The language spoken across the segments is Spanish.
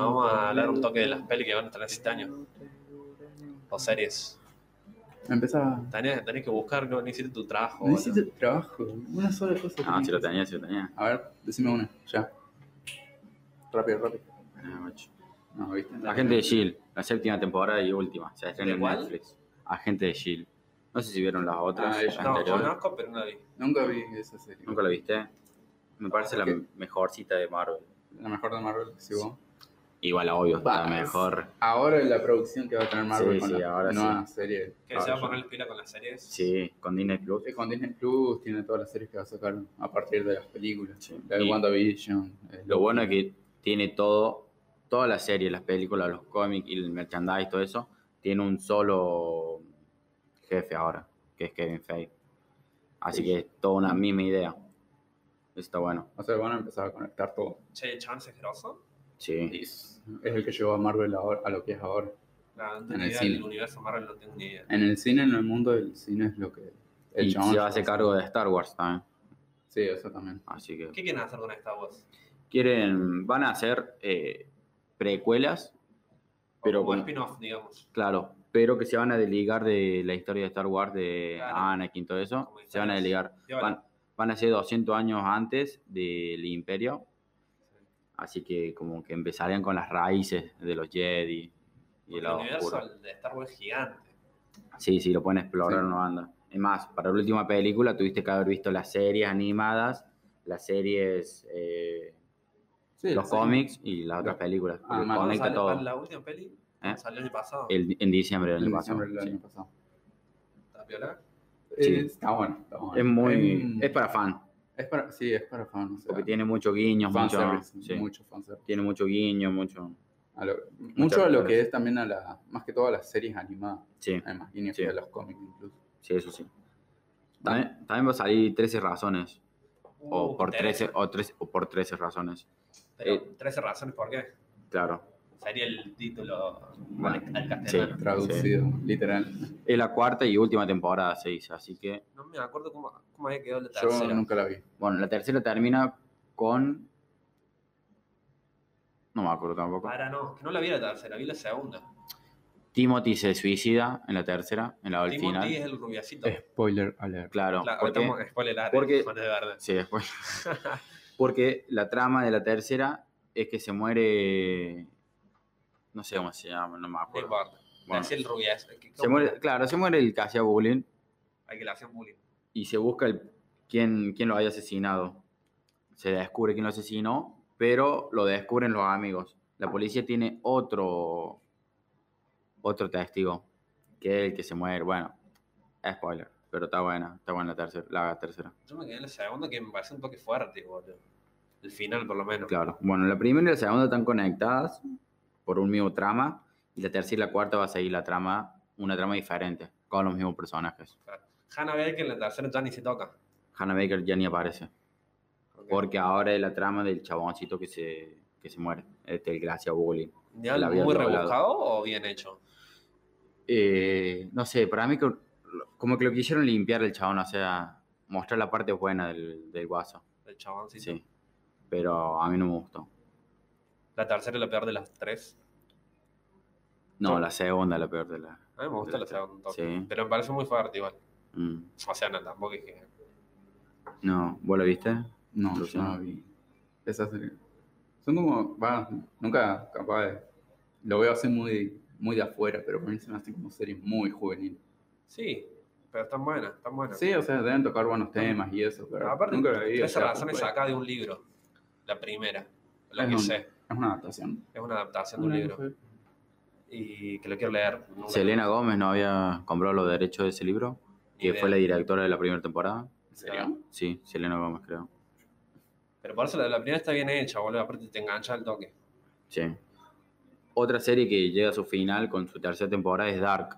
Bueno, vamos a hablar un toque de las pelis que van a tener este año. O series. Empezaba. Tenés, tenés que buscar, no hiciste tu trabajo. No boludo. hiciste trabajo. Una sola cosa. No, si lo tenía, si lo tenía. A ver, decime una, ya. Rápido, rápido. Ah, macho. No, ¿viste? Agente de Shield, la séptima temporada y última. Se estrena ¿De en? Netflix. Agente de Shield. No sé si vieron las otras Ah, las yo No, anteriores. conozco, pero no la vi. Nunca vi esa serie. ¿Nunca la viste? Me parece la Ok. mejorcita de Marvel. La mejor de Marvel, sí, vos. Igual, obvio, Va, la es- mejor. Ahora es la producción que va a tener Marvel Sí, con sí, la ahora nueva serie. Que se va a poner el pila con las series. Sí, con Disney Plus. Sí, con Disney Plus tiene todas las series que va a sacar a partir de las películas. Sí. La de Y WandaVision. Lo bueno es que tiene todo, toda la serie, las películas, los cómics y el merchandise, todo eso, tiene un solo jefe ahora, que es Kevin Feige. Así Sí. que es toda una misma idea. Eso está bueno. O sea, van a empezar a conectar todo. Che, Chance es grosso. Sí. Es, es el que llevó a Marvel ahora, a lo que es ahora. No, no tengo En ni el idea cine. del universo Marvel, no tengo ni idea. En el cine, en el mundo del cine es lo que... El Y se hace cargo de Star Wars también. Sí, eso también. Así que ¿Qué quieren hacer con Star Wars? quieren, van a hacer eh, precuelas, pero con- spin-off, digamos. claro, pero que se van a desligar de la historia de Star Wars, de Claro. Anakin, todo eso, se van a desligar. Van, van a ser 200 años antes del Imperio, así que como que empezarían con las raíces de los Jedi y El universo oscura. de Star Wars gigante. Sí, sí, lo pueden explorar Sí. una banda. Es más, para la última película tuviste que haber visto las series animadas, las series, eh, Sí, los sí. cómics y las otras Lo- películas. Ah, man, ¿Cuándo conecta sale todo. la última peli? ¿Eh? Salió el año pasado. El- en diciembre del año pasado. sí. año. ¿Está piola? Sí. Eh, está bueno, está bueno. Es muy. Es para fan, es para, sí, es para fan. O sea, porque tiene muchos guiños, mucho, sí, mucho fanservice. tiene mucho guiño, mucho. A lo- mucho de lo que es también a la, más que todo a las series animadas. Sí, Además, guiños Sí. de los cómics incluso. sí, eso sí. También, también va a salir 13 razones. O Uh, por, me 13, interesa. o, 13, o por 13 razones. Pero, eh, 13 razones por qué. Claro. Sería el título al, al Sí. castellano. Traducido, literal. Es la cuarta y última temporada, se dice. Así que, No me acuerdo cómo, cómo había quedado la Yo tercera. nunca la vi. bueno, la tercera termina con. No me acuerdo tampoco. Ahora no, que no la vi la tercera, vi la segunda. Timothy se suicida en la tercera, en la Timothy final. es el rubiacito. Spoiler alert. Claro, Claro, porque, estamos spoiler alert, porque- fue de verdad. sí, después. porque la trama de la tercera es que se muere. No sé cómo se llama, no me acuerdo. Bueno, el rubiazo. que- se muere, claro, se muere el que hacía bullying Hay que le hacen bullying. y se busca el, quién, quién lo haya asesinado. Se descubre quién lo asesinó, pero lo descubren los amigos. La policía tiene otro, otro testigo, que es el que se muere. Bueno, spoiler, pero está buena, está buena la tercera. La tercera. Yo me quedé en la segunda que me parece un toque fuerte, boludo. El final, por lo menos. Claro. Bueno, la primera y la segunda están conectadas por un mismo trama, y la tercera y la cuarta va a seguir la trama, una trama diferente, con los mismos personajes. Claro. Hannah Baker en la tercera ya ni se toca. Hannah Baker ya ni aparece. Porque ahora es la trama del chaboncito que se, que se muere. Este, el Gracia Bullying. ¿Ya la muy rebuscado o bien hecho? Eh, no sé, para mí que- como que lo quisieron limpiar el chabón, o sea, mostrar la parte buena del, del guaso. El chaboncito. Sí. Pero a mí no me gustó. La tercera es la peor de las tres. No, la segunda es la peor de la. A mí me gusta la las segunda. un toque. Sí. Pero me parece muy fuerte igual. Mm. O sea, no, tampoco es que... No, ¿vos la viste? No, yo no la vi. Esa serie. Son como, va, nunca capaz de, lo veo así muy, muy de afuera, pero para mí se me hacen como series muy juveniles. Sí, pero están buenas, están buenas. Sí, o sea, deben tocar buenos temas y eso, pero Aparte, nunca la vi. esa razón es sacada de un libro. La primera. Lo Es que un- sé. Es una adaptación. Es una adaptación de un libro. Y que lo quiero leer. Selena Gómez no había comprado los derechos de ese libro, idea. fue la directora de la primera temporada. ¿En serio? Sí, Selena Gómez, creo. Pero por eso la, la primera está bien hecha, boludo. Aparte te engancha el toque. Sí. Otra serie que llega a su final con su tercera temporada es Dark.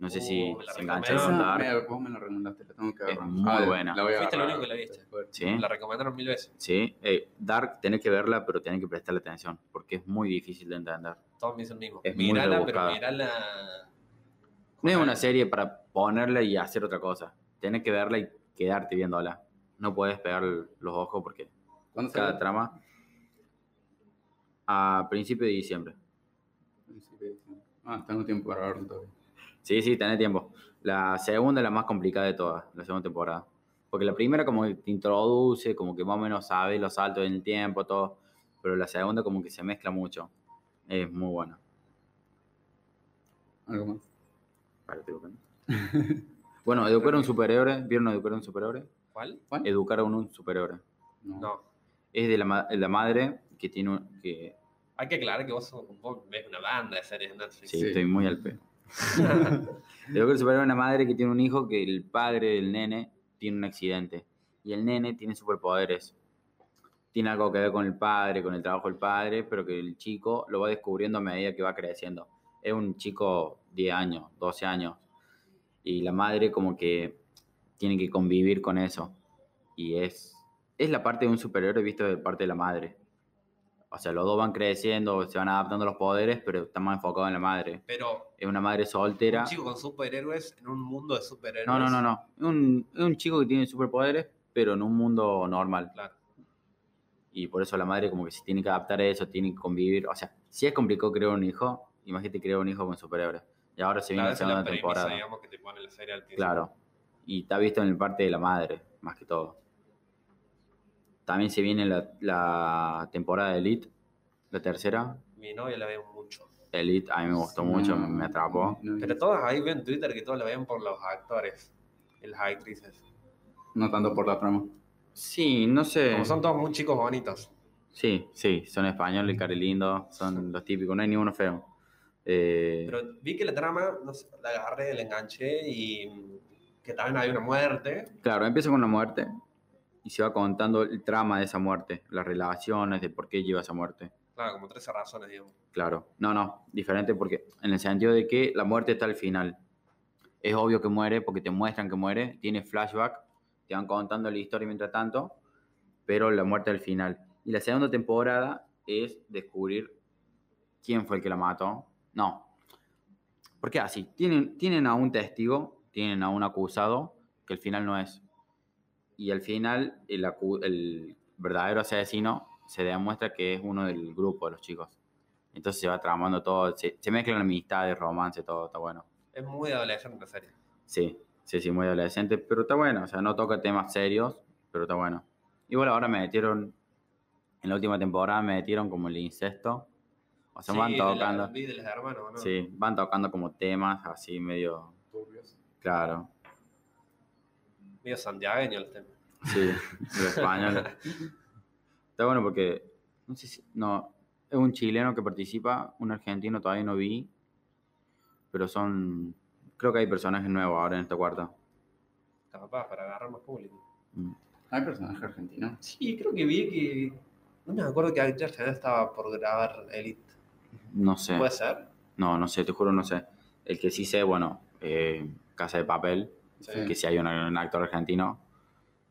No sé Uh, si me la se recomiendo. engancharon Esa, en Dark. me, vos me la recomendaste, la tengo que Es agarrar. muy la- buena. La voy a Fuiste el único que la viste. después. Sí, La recomendaron mil veces. sí. Eh, Dark, tenés que verla, pero tenés que prestarle atención, porque es muy difícil de entender. Todos me dicen lo mismo. Es muy Mírala, pero mírala. No es una serie para ponerla y hacer otra cosa. Tenés que verla y quedarte viéndola. No puedes pegar los ojos porque ¿Cuándo cada sale? trama A principio de diciembre. Principio de diciembre. Ah, tengo tiempo para verlo todavía. Sí, sí, tenés tiempo. La segunda es la más complicada de todas, la segunda temporada. Porque la primera como que te introduce, como que más o menos sabes los saltos en el tiempo, todo. Pero la segunda como que se mezcla mucho. Es muy buena. Algo más. Para, buscando. bueno, educar a un superhéroe. ¿Vieron educar a un superhéroe? ¿Cuál? ¿Cuál? Educar a un superhéroe. No. No. Es de la, ma- la madre que tiene un- que Hay que aclarar que vos, sos- vos ves una banda de series de Netflix. Sí, Sí. estoy muy al pedo. Tengo que superar a una madre que tiene un hijo que el padre del nene tiene un accidente. Y el nene tiene superpoderes. Tiene algo que ver con el padre, con el trabajo del padre, pero que el chico lo va descubriendo a medida que va creciendo. Es un chico 10 años, 12 años. Y la madre como que tiene que convivir con eso. Y es, es la parte de un superhéroe visto de parte de la madre. O sea, los dos van creciendo, se van adaptando a los poderes, pero está más enfocado en la madre. Pero Es una madre soltera. un chico con superhéroes en un mundo de superhéroes. No, no, no, no. Es un, un chico que tiene superpoderes, pero en un mundo normal. Claro. Y por eso la madre como que se tiene que adaptar a eso, tiene que convivir. O sea, si es complicado crear un hijo, imagínate crear un hijo con superhéroes. Y ahora se viene Claro, la segunda premisa, temporada. digamos, que te pone la serie al principio. Claro. Y está visto en el parte de la madre, más que todo. También se viene la, la temporada de Elite, la tercera. Mi novia la ve mucho. Elite a mí me gustó mucho, No, me, atrapó. No, Pero todas ahí ven en Twitter que todos la ven por los actores y las actrices. no tanto por la trama. Sí, no sé. Como son todos muy chicos bonitos. Sí, sí, son españoles, cari lindo, son los típicos, no hay ninguno feo. Eh, Pero vi que la trama, no sé, la agarré, la enganché y que también hay una muerte. claro, empieza con la muerte y se va contando el trama de esa muerte, las relaciones, de por qué lleva esa muerte. Claro, como 13 razones, digamos. Claro, no, no, diferente porque en el sentido de que la muerte está al final. Es obvio que muere porque te muestran que muere, tiene flashback, te van contando la historia mientras tanto, pero la muerte al final. Y la segunda temporada es descubrir quién fue el que la mató. No. ¿Por qué así? Tienen, tienen a un testigo, tienen a un acusado, que al final no es. Y al final el, el verdadero asesino se demuestra que es uno del grupo de los chicos. Entonces se va tramando todo, se, se mezclan amistades, romance, todo, está bueno. Es muy adolescente la serie. Sí, sí, sí, muy adolescente, pero está bueno, o sea, no toca temas serios, pero está bueno. Igual ahora me metieron, en la última temporada me metieron como el incesto, o sea, van Sí, de la- tocando, de hermanos, ¿no? sí, van tocando como temas así medio, Turbios. claro, Medio santiagueño el tema. sí, de español. Está bueno porque, no sé si, no, es un chileno que participa, un argentino todavía no vi, pero son, creo que hay personajes nuevos ahora en esta cuarta. Capaz, para agarrar más público. Mm. Hay personajes argentinos. Sí, creo que vi que. No me acuerdo que ya estaba por grabar Elite. No sé. ¿Puede ser? No, no sé, te juro, no sé. El que sí sé, bueno, eh, Casa de Papel, Sí. que sí hay un, un actor argentino,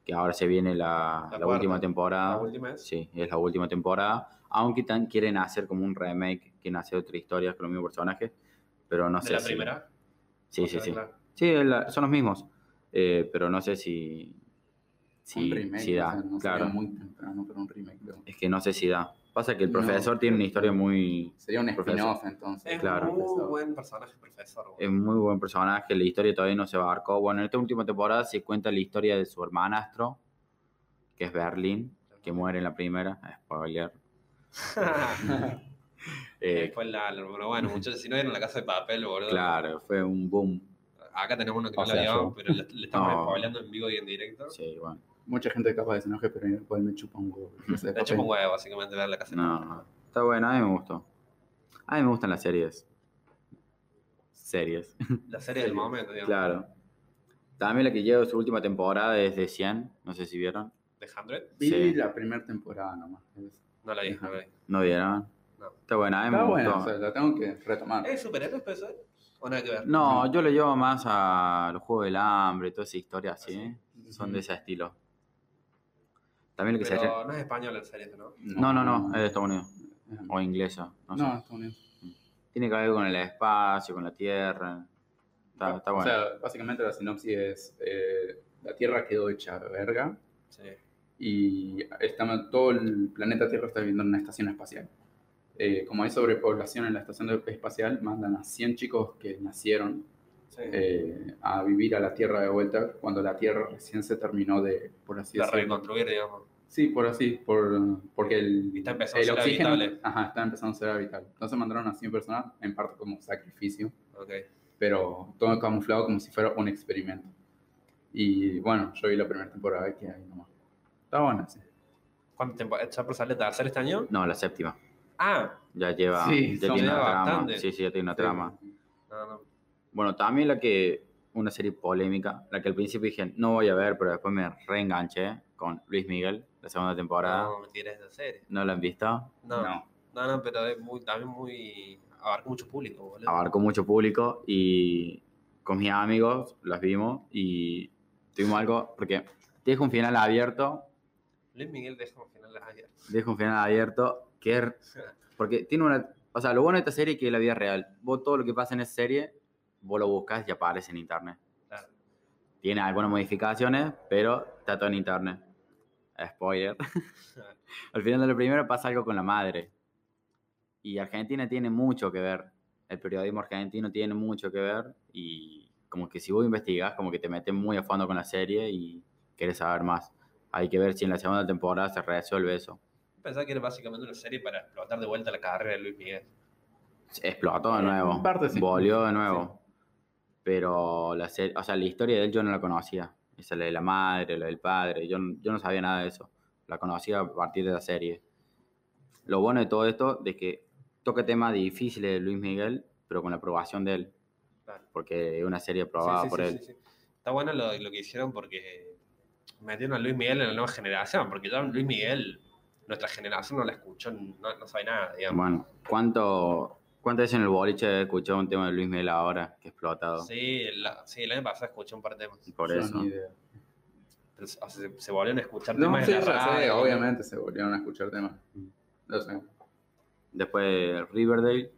que ahora se viene la, La la cuarta. última temporada. La última es. Sí, es la última temporada. Aunque tan quieren hacer como un remake, quieren hacer otra historia con los mismos personajes, pero no ¿De sé la si- primera? Sí, sí, sí. claro. Sí, son los mismos, eh, pero no sé si, si, un remake. si da. o sea, no claro, muy temprano para un remake. pero es que no sé si da. Pasa que el No, profesor tiene una historia muy... Sería un spin-off entonces. Es Claro. muy buen personaje, profesor. Es muy buen personaje, la historia todavía no se abarcó. Bueno, en esta última temporada se cuenta la historia de su hermanastro, que es Berlín, que muere en la primera. Spoiler. Eh, Fue la, la- pero bueno, muchachos, si no vieron la casa de papel, boludo. claro, fue un boom. Acá tenemos uno que O no la vio, pero le, le estamos No. spoileando en vivo y en directo. Sí, bueno. Mucha gente capaz de se enoje, pero igual me chupa un huevo. No sé, Le chupa un huevo, básicamente, ver la casa No, papel. está bueno, a mí me gustó. A mí me gustan las series. Series, La serie del momento, digamos. claro. También la que lleva su última temporada es de 100, no sé si vieron. ¿De 100? Vi Sí. la primera temporada nomás. No la vi, no la vi. ¿No vieron? No. Está buena, a mí me Está gustó. buena, o sea, la tengo que retomar. ¿Es superhéroes, puede ser? ¿O nada que ver? No, yo lo llevo más a los Juegos del Hambre, toda esa historia así. ¿Ah, Son de ese estilo. También lo que se Pero hace... no es español la serie, ¿no? No, no, no, es de Estados Unidos. O inglesa, no, No, sé. está bien. Tiene que ver con el espacio, con la tierra. Está, está O bueno. sea, básicamente la sinopsis es: eh, la Tierra quedó hecha verga Sí. y está, todo el planeta Tierra está viviendo en una estación espacial. eh, como hay sobrepoblación en la estación espacial, mandan a 100 chicos que nacieron Sí. eh, a vivir a la Tierra de vuelta cuando la Tierra recién se terminó de, por así de decirlo. reconstruir, digamos. Sí, por así, por, porque el, está empezando a el ser oxígeno habitable. ajá, está empezando a ser habitable. Entonces mandaron a 100 personas, en parte como sacrificio, Ok. pero todo camuflado como si fuera un experimento. Y bueno, yo vi la primera temporada y que ahí nomás. Está buena, sí. ¿Cuánto tiempo? ¿Está por salir tercera este año? No, la séptima. Ah, Ya lleva, Sí, ya son tiene una trama. bastante. Sí, sí, ya tiene una trama. no, no. Bueno, también la que, una serie polémica, la que al principio dije, no voy a ver, pero después me reenganché con Luis Miguel, la segunda temporada. No, mentira, es de serie. ¿No la han visto? No, No. no, no, pero es muy, también muy. abarca mucho público, boludo. Abarcó mucho público y con mis amigos las vimos y tuvimos algo, porque deja un final abierto, Luis Miguel deja un final abierto. deja un final abierto que Porque tiene una. O sea, lo bueno de esta serie es que es la vida real. Vos todo lo que pasa en esa serie, vos lo buscas y aparece en internet. Claro. Tiene algunas modificaciones, pero está todo en internet. Spoiler. Al final de la primera pasa algo con la madre. Y Argentina tiene mucho que ver. El periodismo argentino tiene mucho que ver. Y como que si vos investigás, como que te metes muy a fondo con la serie y querés saber más. Hay que ver si en la segunda temporada se resuelve eso. Pensaba que era básicamente una serie para explotar de vuelta la carrera de Luis Miguel. Explotó de nuevo. En parte sí. Volvió de nuevo. Pero la serie, o sea, la historia de él yo no la conocía. Esa la de la madre, la del padre. Yo, yo no sabía nada de eso. La conocía a partir de la serie. Lo bueno de todo esto es que toca temas difíciles de Luis Miguel, pero con la aprobación de él. Claro. Porque es una serie aprobada Sí, sí, por sí, él. sí, sí. Está bueno lo, lo que hicieron porque metieron a Luis Miguel en la nueva generación, porque ya Luis Miguel, nuestra generación no la escuchó, no, no sabe nada, digamos. Bueno, ¿cuánto, ¿cuántas veces en el boliche he escuchado un tema de Luis Miguel ahora que ha explotado? Sí, la- sí, el año pasado escuché un par de temas. Por eso. ni idea. Pero, o sea, se, se volvieron a escuchar No, temas sí, en la sé, radio. obviamente se volvieron a escuchar temas. Lo sé. Después Riverdale.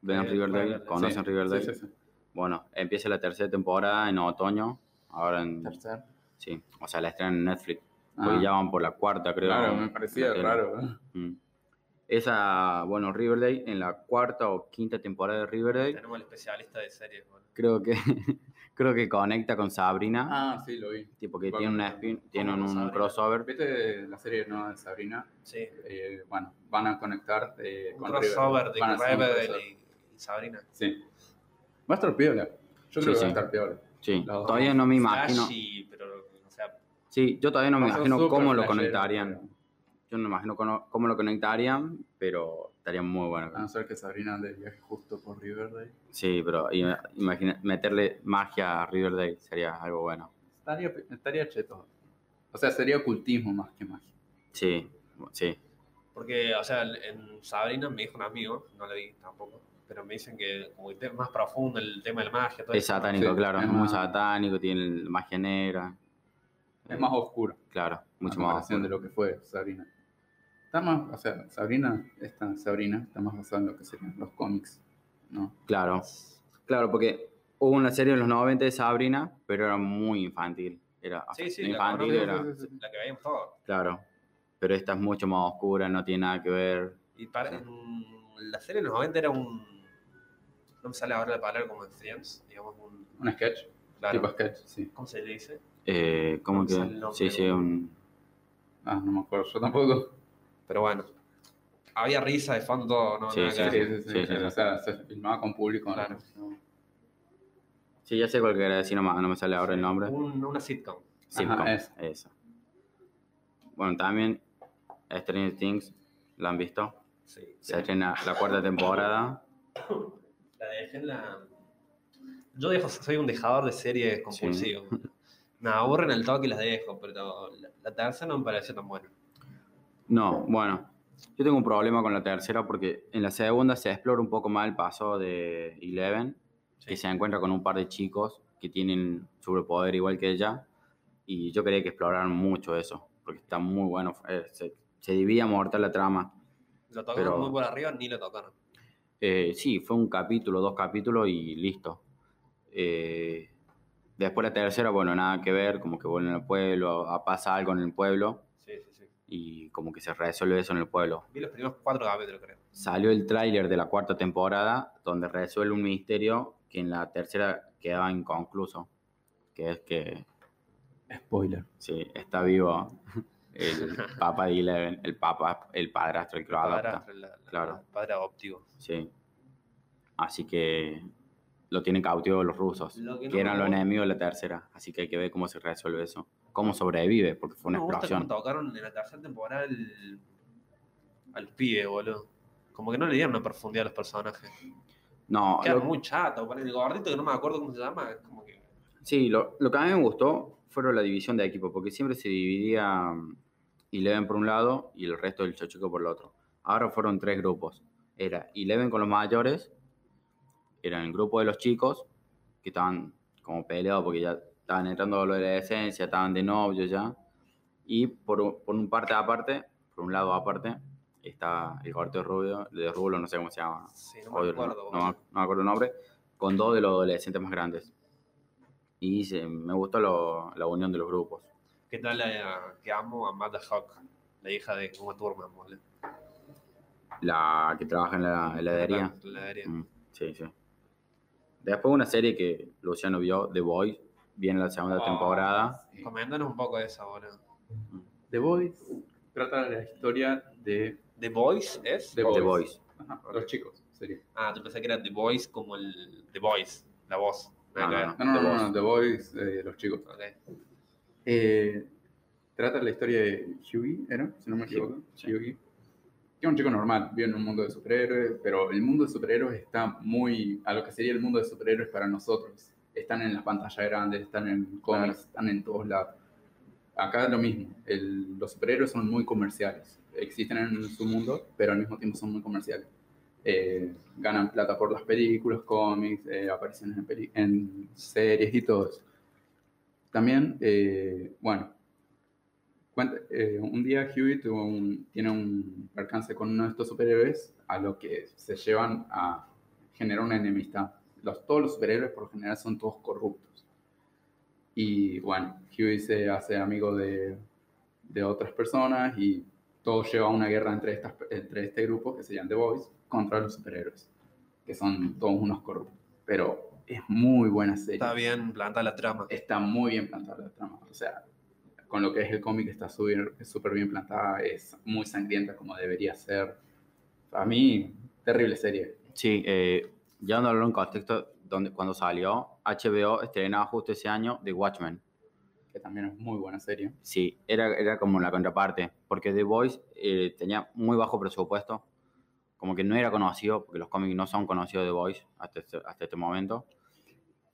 ¿Ven Eh, Riverdale? Riverdale, ¿Conocen Sí, Riverdale? Sí, sí, sí. Bueno, empieza la tercera temporada en otoño. Ahora en. Tercer. Sí, o sea, la estrenan en Netflix. Porque Ah, ya van por la cuarta, creo. claro, me parecía raro. ¿eh? Mm. Esa, bueno, Riverdale, en la cuarta o quinta temporada de Riverdale, Tenemos el especialista de series. bueno. creo que creo que conecta con Sabrina. Ah, sí, lo vi. tipo que bueno, tiene, una spin, tienen un Sabrina? crossover. ¿Viste la serie nueva de Sabrina? Sí, Eh, bueno, van a conectar eh, un con crossover de a Riverdale crossover. y, Sabrina. Sí. Va a estar piola. Yo creo Sí, que va a estar piola. Sí, Los todavía no me imagino. Flashy, pero, o sea, Sí, yo todavía no me a imagino cómo lo conectarían. Yo no me imagino cómo, cómo lo conectarían, pero estaría muy bueno. A no ser que Sabrina ande de viaje justo por Riverdale. Sí, pero imagina, meterle magia a Riverdale sería algo bueno. Estaría, estaría cheto. O sea, sería ocultismo más que magia. Sí, sí. porque, o sea, en Sabrina me dijo un amigo, no lo vi tampoco, pero me dicen que como que es más profundo el tema de la magia. Todo Es eso. satánico, Sí, claro. es muy más- satánico, tiene magia negra. Es más oscuro. Claro, mucho más. comparación de oscuro. lo que fue Sabrina. Está más, o sea, Sabrina, esta Sabrina está más basada en lo que serían los cómics, ¿no? Claro, claro, porque hubo una serie en los 90 de Sabrina, pero era muy infantil. Era Sí, sí, la infantil, conozco, era. sí, sí, sí. La que veíamos todos. Claro. Pero esta es mucho más oscura, no tiene nada que ver. Y para, en la serie de los 90 era un. No me sale ahora la palabra como en Friends, digamos, un. Un sketch, Claro, tipo sketch, sí. ¿Cómo se le dice? Eh, ¿Cómo me que? Sí, sí, un. Ah, no me acuerdo, yo tampoco. Pero bueno. Había risa de fondo, no Sí, sí, que Sí, sí, sí. sí, sí, sí. O sea, se filmaba con público. ¿no? Claro. Sí, ya sé cuál quería decir, no, me- no me sale ahora el nombre. Un- una sitcom. Sitcom, esa. eso. Bueno, también Stranger Things, ¿la han visto? Sí. Se estrena la cuarta temporada. La dejé en la. Yo dejo, soy un dejador de series compulsivo. Me aburren el toque y las dejo, pero la, la tercera no me pareció tan buena. No, bueno, yo tengo un problema con la tercera porque en la segunda se explora un poco más el paso de Eleven, que se encuentra con un par de chicos que tienen sobrepoder igual que ella, y yo quería que exploraran mucho eso, porque está muy bueno, eh, se, se divide a mortal la trama. Lo tocaron Pero- muy por arriba, ni lo tocaron. Eh, sí, fue un capítulo, dos capítulos y listo. Eh, después la tercera, bueno, nada que ver, como que vuelven al pueblo, pasa algo en el pueblo Sí, sí, sí. Y como que se resuelve eso en el pueblo. Vi los primeros cuatro capítulos, creo. salió el tráiler de la cuarta temporada donde resuelve un misterio que en la tercera quedaba inconcluso, que es que Spoiler. sí, está vivo el Papa de Eleven, el Papa, el padrastro, el que lo adopta. Padrastro, la- la- Claro. Padre adoptivo. Sí. Así que lo tienen cautivo los rusos, Lo que no eran los enemigos de la tercera. Así que hay que ver cómo se resuelve eso. Cómo sobrevive, porque fue una gusta explosión. tocaron en la tercera temporada al, al pibe, boludo. Como que no le dieron una profundidad a los personajes. No, Quedaron lo- muy chato. El gordito que no me acuerdo cómo se llama. Es como que. sí, lo, lo que a mí me gustó fueron la división de equipo, porque siempre se dividía mm, Eleven por un lado y el resto del chochico por el otro. Ahora fueron tres grupos. Era Eleven con los mayores, era el grupo de los chicos, que estaban como peleados porque ya estaban entrando a la adolescencia, estaban de novio ya. Y por, por un parte aparte, por un lado aparte, está el corte de rubio, de rulo, no sé cómo se llama. Sí, no me acuerdo. no, no- no me acuerdo el nombre, con dos de los adolescentes más grandes. Y se- me gustó lo- la unión de los grupos. ¿Qué tal la que amo a Amanda Hawk? La hija de Uma Thurman, boludo. La que trabaja en la heladería. La heladería. Mm, sí, sí. Después una serie que Luciano vio, The Boys, viene la segunda Oh. temporada. Sí. Coméntanos un poco de esa, boludo. The Boys trata la historia de ¿The Boys es? The The Boys. Boys. Ajá, los chicos, sería. Ah, yo pensé que era The Boys como el The Voice, la voz. No, no. No, no, The no, Boys. no, The Boys, eh, los chicos. Eh, trata la historia de Hughie, ¿era? Si no me equivoco. Sí. Hughie. Que es un chico normal, vive en un mundo de superhéroes, pero el mundo de superhéroes está muy a lo que sería el mundo de superhéroes para nosotros. Están en las pantallas grandes, están en cómics, están en todos lados. Acá es lo mismo, el- los superhéroes son muy comerciales. Existen en su mundo, pero al mismo tiempo son muy comerciales. Eh, ganan plata por las películas, cómics, eh, apariciones en, en series y todo eso. También, eh, bueno, eh, un día Huey tuvo un- tiene un percance con uno de estos superhéroes a lo que se llevan a generar una enemistad. Los, todos los superhéroes por general son todos corruptos. Y bueno, Huey se hace amigo de, de otras personas y todo lleva a una guerra entre, estas, entre este grupo que se llama The Boys contra los superhéroes, que son todos unos corruptos. Pero es muy buena serie Está bien plantada la trama. está muy bien plantada la trama. O sea, con lo que es el cómic está súper bien plantada, es muy sangrienta como debería ser. A mí, terrible serie. Sí, eh, llevándolo en contexto, donde, cuando salió, HBO estrenaba justo ese año The Watchmen. Que también es muy buena serie. Sí, era, era como la contraparte, porque The Voice eh, tenía muy bajo presupuesto, como que no era conocido, porque los cómics no son conocidos de The Voice hasta este, hasta este momento,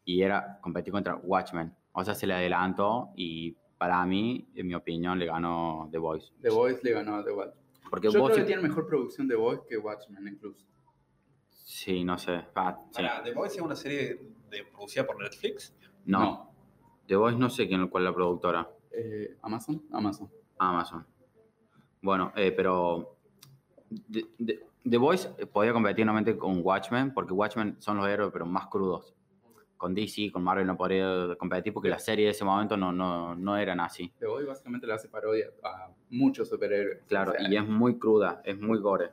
y era competir contra Watchmen. O sea, se le adelantó y para mí, en mi opinión, le ganó The Voice. The Voice le ganó a The Watchmen. Porque Yo vos creo que sí- tiene mejor producción The Voice que Watchmen incluso. Sí, no sé. ah, sí. ¿The Voice es una serie de, producida por Netflix? No, The Voice no sé quién, cuál es la productora. Eh, ¿Amazon? Amazon. Amazon. Bueno, eh, pero The, The- The Voice podía competir nuevamente con Watchmen, porque Watchmen son los héroes, pero más crudos. Con DC, con Marvel no podría competir porque las series de ese momento no, no, no eran así. The Voice básicamente le hace parodia a muchos superhéroes. Claro, O sea, y es muy cruda, es muy gore.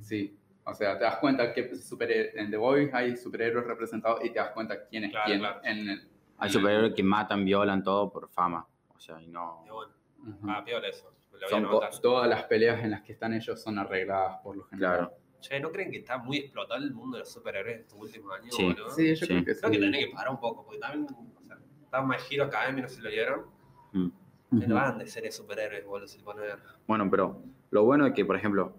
Sí. O sea, te das cuenta que superhé- en The Voice hay superhéroes representados y te das cuenta quién es Claro, quién. claro. En el, Hay superhéroes que matan, violan todo por fama. O sea, y no. El- Ujú. ah, piola eso. Son. Todas las peleas en las que están ellos son arregladas por lo general. Claro. Che, ¿no creen que está muy explotado el mundo de los superhéroes estos últimos años? Sí. boludo? Sí, yo Sí. creo que sí. Creo que tiene que parar un poco, porque también, o sea, está My Hero Academia, no sé si lo vieron. Mm. No van de series superhéroes, boludo, si te ponen a ver. Bueno, pero lo bueno es que, por ejemplo,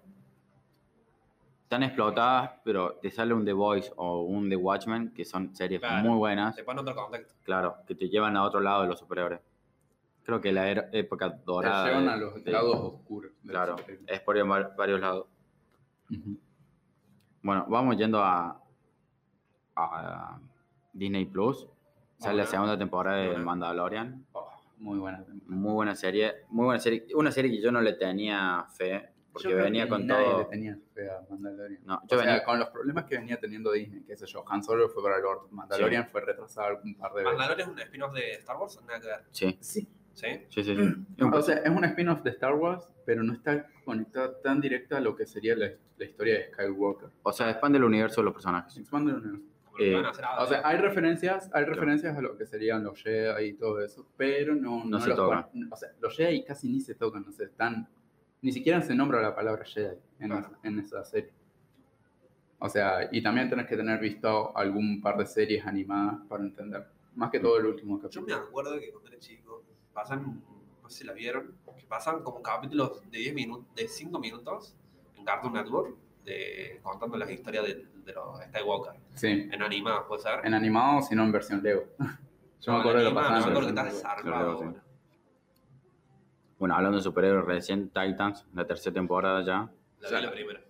están explotadas, pero te sale un The Voice o un The Watchmen, que son series Claro. muy buenas. Te ponen otro contexto. Claro, que te llevan a otro lado de los superhéroes. Creo que la era- época Te dorada. llevan de- a los de- lados oscuros. de los Claro, es por ir a var- varios lados. Ujú. Bueno, vamos yendo a, a Disney Plus. Sale la segunda temporada de. Mandalorian. Oh, muy buena. Muy buena serie. Muy buena serie. Una serie que yo no le tenía fe. Porque Yo creo venía que con nadie todo. le tenía fe a Mandalorian. No, O yo sea, venía. con los problemas que venía teniendo Disney, qué sé yo, Han Solo fue para el orto, Mandalorian fue retrasado un par de veces. ¿Mandalorian es un spin-off de Star Wars nada que ver? Sí. Sí, ¿Sí? Sí, sí, sí. Un O sea, es un spin-off de Star Wars, pero no está conectada tan directa a lo que sería la, la historia de Skywalker. O sea, expande el universo de los personajes. Expande el universo. Eh. O sea, hay referencias, hay referencias a lo que serían los Jedi y todo eso, pero no, No se los tocan. O sea, los Jedi casi ni se tocan, no sé, están, ni siquiera se nombra la palabra Jedi en, Claro. esa, en esa serie. O sea, y también tenés que tener visto algún par de series animadas para entender. Más que todo el último Yo capítulo. me acuerdo que cuando era chico, pasan, no sé si la vieron, que pasan como capítulos de 10 minutos, de 5 minutos en Cartoon Network, de, contando las historias de, de los Skywalker. Sí, En animadas, puede ser. en animado, sino en versión Lego. Yo me acuerdo de lo No, me acuerdo que. Claro, sí. Bueno, hablando de superhéroes recién, Titans, la tercera temporada ya. La vi la primera.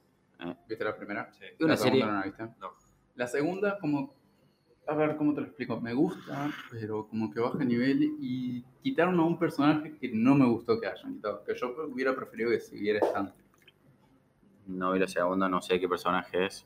¿Viste la primera? Sí. Y una la serie. segunda no la viste. No. La segunda, como. A ver, ¿cómo te lo explico? Me gusta, pero como que baja nivel y quitaron a un personaje que no me gustó que hayan quitado. Que yo hubiera preferido que siguiera estando. No vi la segunda, no sé qué personaje es.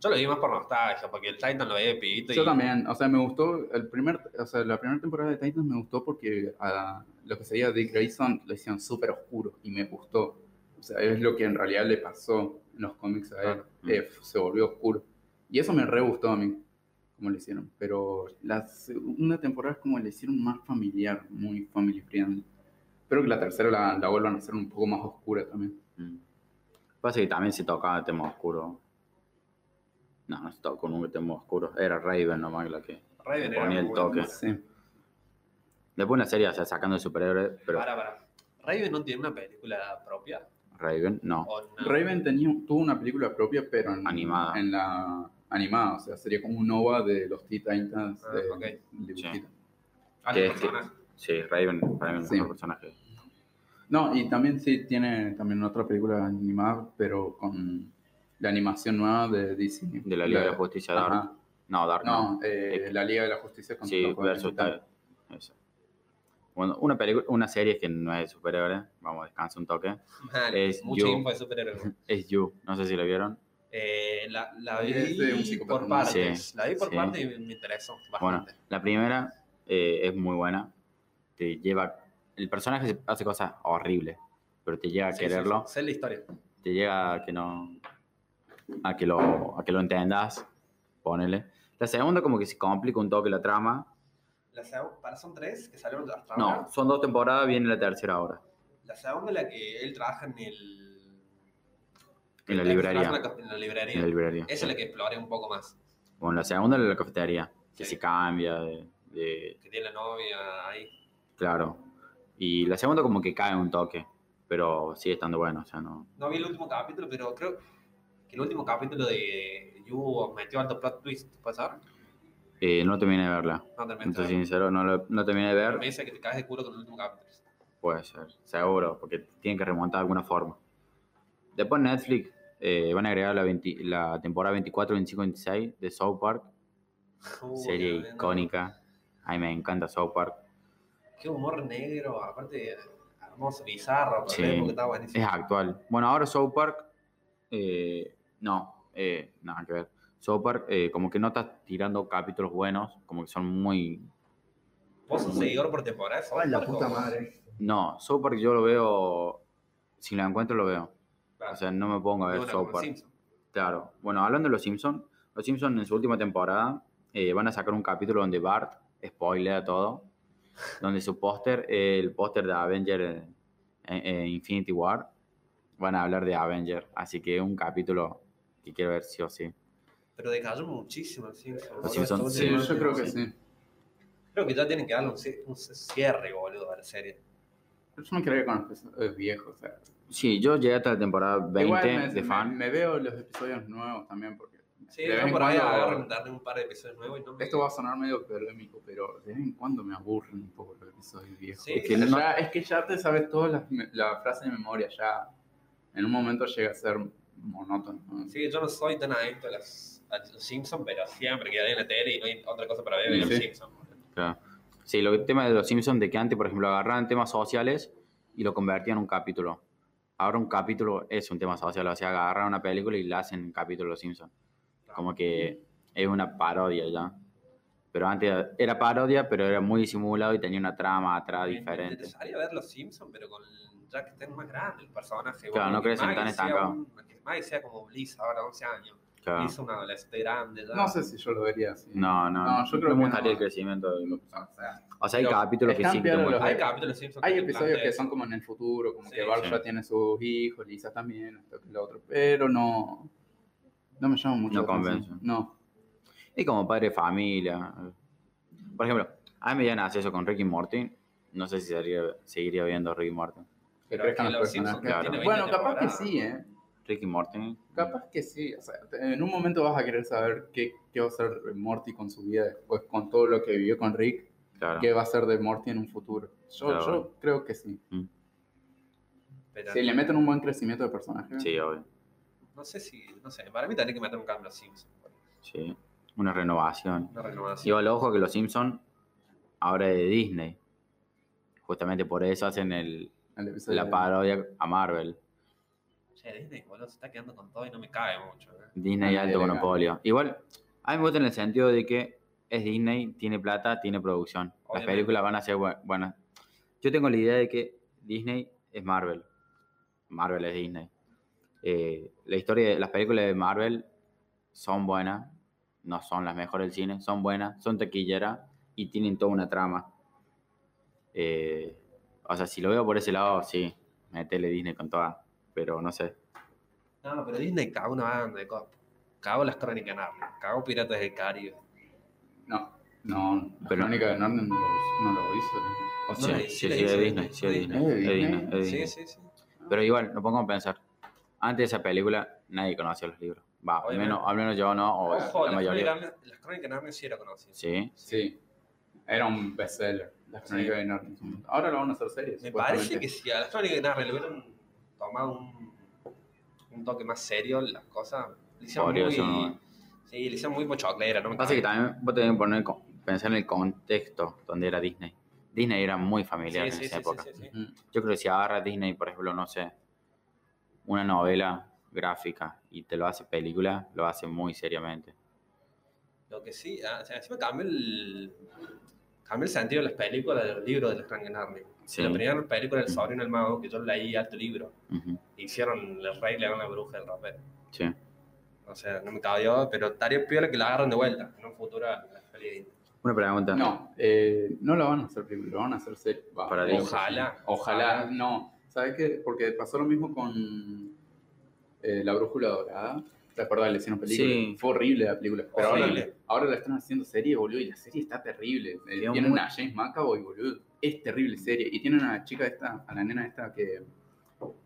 Yo lo vi más por nostalgia, porque el Titan lo veía de pibito y Yo también, o sea, me gustó. El primer, o sea, la primera temporada de Titans me gustó porque a lo que sería Dick Grayson lo hicieron súper oscuro y me gustó. O sea, es lo que en realidad le pasó en los cómics a él. Ah, eh, se volvió oscuro. Y eso me re gustó a mí, como lo hicieron. Pero la segunda temporada es como le hicieron más familiar, muy family friendly. Espero que la tercera la, la vuelvan a hacer un poco más oscura también. Mm. Pasa que también se tocaba el tema oscuro. No, no se tocó nunca el tema oscuro. Era Raven nomás la que. Raven era Ponía el toque. bueno. Sí. Después una serie, o sea, sacando de superhéroes, pero Para, para. Raven no tiene una película propia. Raven, no. Raven tenía, tuvo una película propia, pero en, Animada. en la animada, o sea, sería como un OVA de los Teen Titans Ah, de, ok. dibujito. Ah, es que- personaje. Sí, Raven, para mí es el Sí. mejor personaje. No, y también sí tiene también otra película animada, pero con la animación nueva de DC. De la Liga de la Justicia Dark. Ajá. No, Dark no. No, eh, la Liga de la Justicia contra Sí, versus tal. Eso. Bueno, una película, una serie que no es de superhéroes, vamos a descansar un toque, Man, Es mucha You. info de superhéroes. es You, no sé si la vieron. Eh, la, la vi por partes. Sí, la vi por sí. partes y me, interesó Bueno, bastante. la primera eh, es muy buena, te lleva, el personaje hace cosas horribles, pero te llega a Sí, quererlo, sí. Sé la historia. te llega a que no, a que lo, a que lo entendas, ponele. La segunda como que se complica un toque la trama, La segunda, para son tres que salieron hasta no, ahora. son dos temporadas, viene la tercera ahora, La segunda es la que él trabaja en el. En la librería. En la, librería. en la librería. Esa es la que exploré un poco más. Bueno, la segunda es la cafetería, que se cambia de, de- Que tiene la novia ahí. Claro. Y la segunda como que cae un toque, pero sigue estando bueno, o sea, no... No vi el último capítulo, pero creo que el último capítulo de You metió alto plot twist, ¿puede ser? Eh, no terminé de verla, No terminé. entonces sincero, no, lo- no terminé de ver, Me dice que te caes de culo con el último capítulo. puede ser, seguro, porque tienen que remontar de alguna forma. Después Netflix eh, van a agregar la, 20 la temporada 24, 25, 26 de South Park, Uy, serie no. icónica. A mí me encanta South Park. Qué humor negro, aparte hermoso, bizarro, Sí. pero está buenísimo. Es actual. Bueno, ahora South Park, eh, no, eh, nada que ver. South Park eh, como que no está tirando capítulos buenos, como que son muy... ¿Vos sos seguidor por temporada? Ay, la puta madre. No, South Park yo lo veo, si lo encuentro lo veo. Claro. O sea, no me pongo a ver. Simpson. Claro. Bueno, hablando de los Simpsons, los Simpsons en su última temporada eh, van a sacar un capítulo donde Bart spoilea todo, donde su póster, eh, el póster de Avenger eh, eh, Infinity War, van a hablar de Avenger, así que es un capítulo que quiero ver sí o sí. Pero decayó muchísimo el Simpson. Los Simpson, Sí, Sí, yo creo que sí. sí. Creo que ya tienen que darle un, un cierre, boludo, a la serie. Yo no creo que con los es viejo, o sea. Sí, yo llegué hasta la temporada 20 Igual me, de me- fan. me veo los episodios nuevos también porque Sí, de vez en por ahí cuando- darle un par de episodios nuevos y no me... Esto va a sonar medio polémico, pero de vez en cuando me aburren un poco los episodios viejos. Sí, es, que no- ya, es que ya te sabes todas las me- la frase de memoria, ya en un momento llega a ser monótono. ¿no? Sí, yo no soy tan adicto a, las, a los Simpsons, pero siempre que hay en la tele y no hay otra cosa para ver, Sí, veo los sí. Simpsons. Claro. Sí, lo, el tema de los Simpsons, de que antes, por ejemplo, agarraban temas sociales y lo convertían en un capítulo. Ahora un capítulo es un tema social, o sea, agarran una película y la hacen un capítulo de los Simpsons. Como que es una parodia ya. Pero antes era parodia, pero era muy disimulado y tenía una trama atrás diferente. interesaría ver los Simpsons, pero con ya que estén más grande el personaje. Claro, no que crecen tan Maggie sea estancado. un- Que Maggie sea como Bliss ahora, 11 años. Claro. Hizo una adolescente grande. No sé si yo lo vería así. No, no, No, yo creo me que gustaría no. el crecimiento. de- O sea, O sea, hay capítulos que sí que los. Hay capítulos de Simpsons hay que episodios que son como en el futuro, como Sí, que Bart sí. ya tiene sus hijos, Lisa también, esto que lo otro, pero no, no me llama mucho No la atención. convence. No, Y como padre de familia. Por ejemplo, a mí me hacer eso con Ricky Morty. No sé si sería- seguiría viendo Ricky Morty. que Pero que los los Simpsons 20 Bueno, capaz que sí, ¿eh? Ricky Morty. Capaz que sí. O sea, en un momento vas a querer saber qué, qué va a hacer Morty con su vida después, con todo lo que vivió con Rick, Claro. qué va a ser de Morty en un futuro. Yo, Claro. yo creo que sí. Pero Si le meten un buen crecimiento de personaje, Sí, obvio. No sé si, no sé, para mí tendría que meter un cambio a los Simpsons. Sí. Una renovación. Una renovación. Igual, ojo que los Simpsons ahora es de Disney. Justamente por eso hacen el, el episodio la de- parodia a Marvel. Che, Disney, boludo, se está quedando con todo y no me cabe mucho. ¿eh? Disney alto monopolio. Igual, a mí me gusta en el sentido de que es Disney, tiene plata, tiene producción. Las películas van a ser bu- buenas. Yo tengo la idea de que Disney es Marvel. Marvel es Disney. Eh, la historia de las películas de Marvel son buenas, no son las mejores del cine, son buenas, son taquilleras y tienen toda una trama. Eh, o sea, si lo veo por ese lado, sí, metele Disney con toda, pero no sé. No, pero Disney cagó una banda de cosas. Cagó las crónicas de Narnia, cagó Piratas del Caribe. No, no, la Pero- crónica de Narnia no lo, no lo hizo. O No, Sí, sea, sí, sí, sí, sí, es Disney, Disney, sí, es es Disney, Disney. es Disney, es Sí, Disney. sí, sí. Pero igual, no pongo a pensar. Antes de esa película, nadie conocía los libros. Va, al menos, al menos yo no, o Ojo, la las mayoría. crónicas, las crónicas de Narnia sí era conocido. Sí, Sí, era un bestseller, la crónica Sí. de Narnia. Ahora lo van a hacer series. Me parece que si a las crónicas de Narnia le hubieran tomado un, un toque más serio, las cosas le hicieron muy... ¿no? Sí, le hicieron muy pochoclera, ¿no? me Pasa que también vos tenés que poner, pensar en el contexto donde era Disney. Disney era muy familiar Sí, en sí, esa sí, época. Yo creo que si agarra Disney, por ejemplo, no sé, una novela gráfica y te lo hace película, lo hace muy seriamente. Lo que sí, ah, o sea, encima cambió el, cambió el sentido de las películas del libro de las crónicas de Narnia. Sí. La primera película del sobrino del mago, que yo leí alto libro, hicieron el rey le la bruja del rapero. Sí. O sea, no me cabió, pero estaría piola que la agarren de vuelta en un futuro la. Una pregunta. No, eh, no lo van a hacer primero, lo van a hacer serie. Para. Ojalá. Ojalá, no. ¿Sabes qué? Porque pasó lo mismo con eh, La Brújula Dorada. ¿Te acuerdas? Le hicieron película. Sí. Fue horrible la película. Pero ahora, Horrible. ahora la están haciendo serie, boludo, y la serie está terrible. Eh, tienen muy- a James McAvoy, boludo. Es terrible serie. Y tienen a la chica esta, a la nena esta que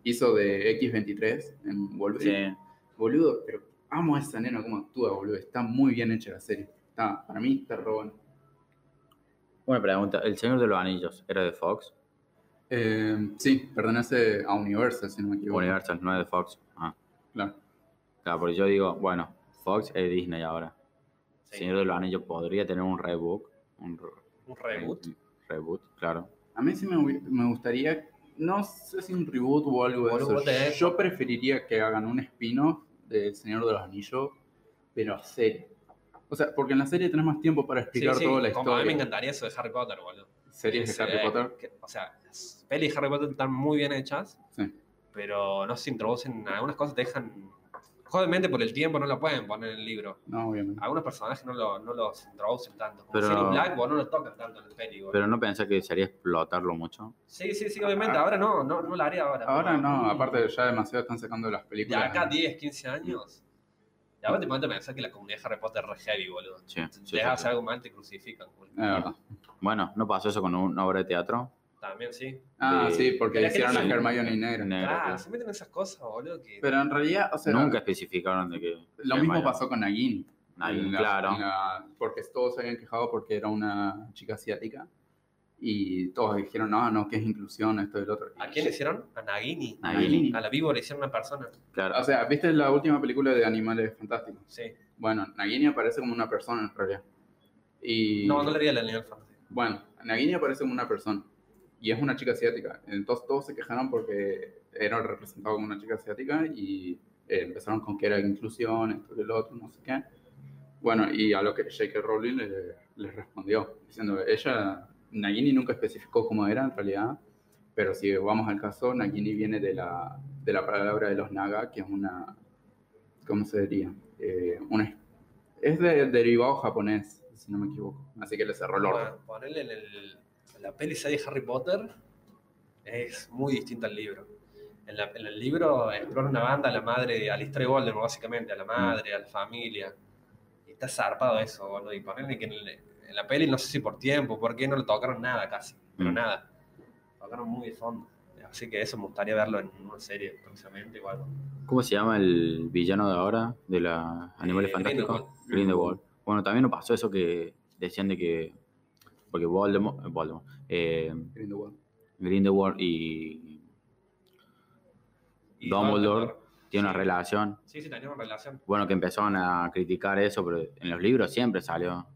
hizo de X23 en Wolverine. Sí. Boludo, pero amo a esa nena cómo actúa, boludo. Está muy bien hecha la serie. Está, para mí está buena. Una pregunta. ¿El Señor de los Anillos era de Fox? Eh, sí, pertenece a Universal, si no me equivoco. Universal, no es de Fox. Ah, Claro. Claro, porque yo digo, bueno, Fox es Disney ahora. Sí. Señor de los Anillos podría tener un reboot. Un, Un reboot. un reboot, claro. A mí sí me, me gustaría, no sé si un reboot o algo de eso. Yo preferiría que hagan un spin-off del Señor de los Anillos, pero a serie. O sea, porque en la serie tenés más tiempo para Sí, explicar sí, toda la como a mí me historia. encantaría eso de Harry Potter, boludo. Series de Harry Potter. que- o sea, las pelis de Harry Potter están muy bien hechas, Sí. pero no se introducen, algunas cosas te dejan... Obviamente por el tiempo no lo pueden poner en el libro. No, obviamente. Algunos personajes no, lo, no los introducen tanto. Como Pero- Black, vos no lo tocan tanto en el peli. boludo. Pero no pensé que sería explotarlo mucho. Sí, sí, sí, obviamente. Ahora no, no, no lo haría ahora. Ahora no, aparte ya demasiado están sacando las De películas. acá a 10, 15 años. Y ahora te pones a pensar que la comunidad de Harry Potter es re heavy, boludo. Sí, sí, sí, Dejas sí. algo mal, te crucifican. boludo. Es verdad. Bueno, ¿no pasó eso con una obra de teatro? También, sí. Ah, De- sí, porque hicieron a. Hermione negra. Negra, Claro, claro. se meten en esas cosas, boludo. Que... Pero en realidad, o sea, Nunca especificaron de que... lo mismo Hermione- pasó con Nagini. Nagini, claro. la- porque todos se habían quejado porque era una chica asiática. Y todos dijeron, no, no, que es inclusión, esto y lo otro. ¿A quién le hicieron? A Nagini. Nagini. A la víbora le hicieron una persona. Claro. O sea, ¿viste la última película de Animales Fantásticos? Sí. Bueno, Nagini aparece como una persona en realidad. Y, No, no le haría la Animal Fantasy. Bueno, Nagini aparece como una persona. Y es una chica asiática. Entonces todos se quejaron porque era representado como una chica asiática y eh, empezaron con que era inclusión, esto y lo otro, no sé qué. Bueno, y a lo que J.K. Rowling le, le respondió, diciendo, ella, Nagini nunca especificó cómo era en realidad, pero si vamos al caso, Nagini viene de la, de la palabra de los Naga, que es una, ¿cómo se diría? Eh, una, es de derivado japonés, si no me equivoco, así que le cerró el orden. Bueno, ponerle en, el, la peli serie Harry Potter es muy distinto al libro. En, la- en el libro explora una banda a la madre, a la historia de Voldemort, básicamente, a la madre, a la familia. Y está zarpado eso, boludo. Y ponerle que en, el- en la peli, no sé si por tiempo, por qué no le tocaron nada casi, pero Mm. nada. Tocaron muy de fondo. Así que eso me gustaría verlo en una serie próximamente, igual. ¿Cómo se llama el villano de ahora de la Animales Eh, Fantásticos? Grindelwald. Grindelwald. Bueno, también nos pasó eso que decían de que. Porque Voldemort, eh, Voldemort, eh, Grindelwald. Grindelwald y Y Dumbledore tienen una Sí. relación. Sí, sí, teníamos relación. Bueno, que empezaron a criticar eso, pero en los libros siempre salió.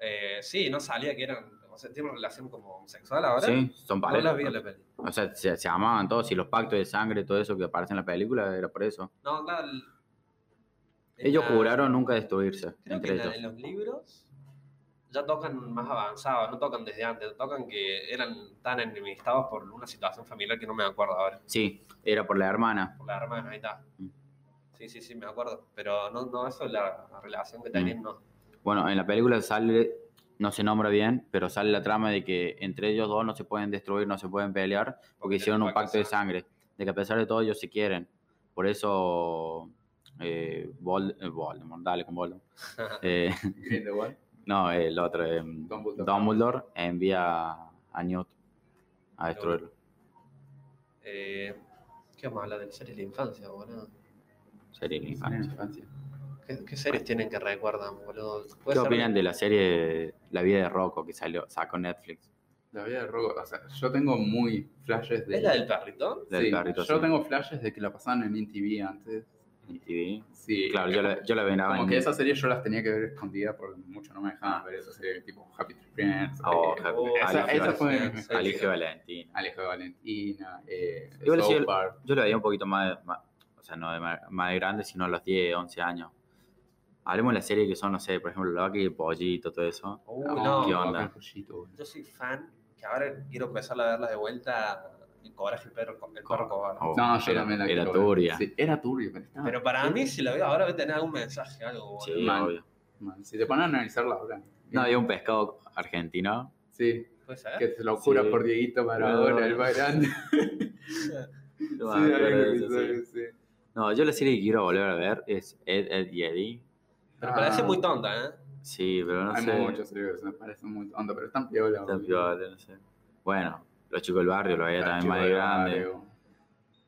Eh, sí, no sabía que eran. O sea, tienen una relación como sexual ahora. Sí, son No la parejas. vi en la peli. O sea, se, se amaban todos y los pactos de sangre, todo eso que aparece en la película era por eso. No, claro. Ellos la- juraron nunca destruirse Creo entre que ellos. en los libros ya tocan más avanzados, no tocan desde antes, tocan que eran tan enemistados por una situación familiar que no me acuerdo ahora. Sí, era por la hermana. Por la hermana, ahí está. Mm. Sí, sí, sí, me acuerdo. Pero no, no eso es la, la relación que tenían, no. Bueno, en la película sale, no se nombra bien, pero sale la trama de que entre ellos dos no se pueden destruir, no se pueden pelear, porque hicieron un pacto de sangre, de que a pesar de todo ellos se quieren. Por eso eh, Vol- eh, Voldemort, dale con Voldemort. Eh. No, el otro, eh, Dumbledore. Dumbledore envía a Newt a destruirlo. Eh, ¿Qué vamos a hablar de series de la infancia, boludo? La En la infancia. infancia. ¿Qué, qué series tienen que recuerdan, boludo? ¿Qué ¿Puede ser- opinan de la serie La vida de Rocco que salió, sacó Netflix? La vida de Rogo, o sea, yo tengo muy flashes de... ¿Es la del perrito? La del Sí, perrito, yo sí. tengo flashes de que la pasaban en MTV antes. En TV. Sí, Claro, yo la, yo la veía Como en que esas series yo las tenía que ver escondidas porque mucho no me dejaban ver esas series tipo Happy Tree Friends. Oh, eh, Happy- esa, Aligio esa fue Valentina. Alejo de Valentina, eh, Igual Park. Yo lo veía un poquito más, más- o sea, no de más, más de grande, sino a los 10, 11 años. Hablemos de las series que son, no sé, por ejemplo, Lucky, Pollito, todo eso. No, no. ¿qué onda? Yo soy fan, que ahora quiero empezar a verla de vuelta en Coraje el perro, el perro cobarde. Oh, No, yo era, también la era quiero ver. turbia. Sí, era turbia, pero estaba Pero para mí, si la veo ahora, debe tener algún mensaje, algo. boludo. Sí, mal. obvio. Si te ponen a analizarla ahora. No, había un pescado argentino. Sí, ¿Puede ser? que se lo jura Sí. por Dieguito Maradona, No. el más grande. No, Sí, me acuerdo hay un de eso, sí. No, yo la serie que quiero volver a ver es Ed, Ed y Eddie. Pero parece Ah, muy tonta, ¿eh? Sí, pero no Hay sé. muchos series, me parece muy tonto, pero están piola. Está boludo. piola, no sé. Bueno, Los Chicos del Barrio lo veía Los también chicos más de grande.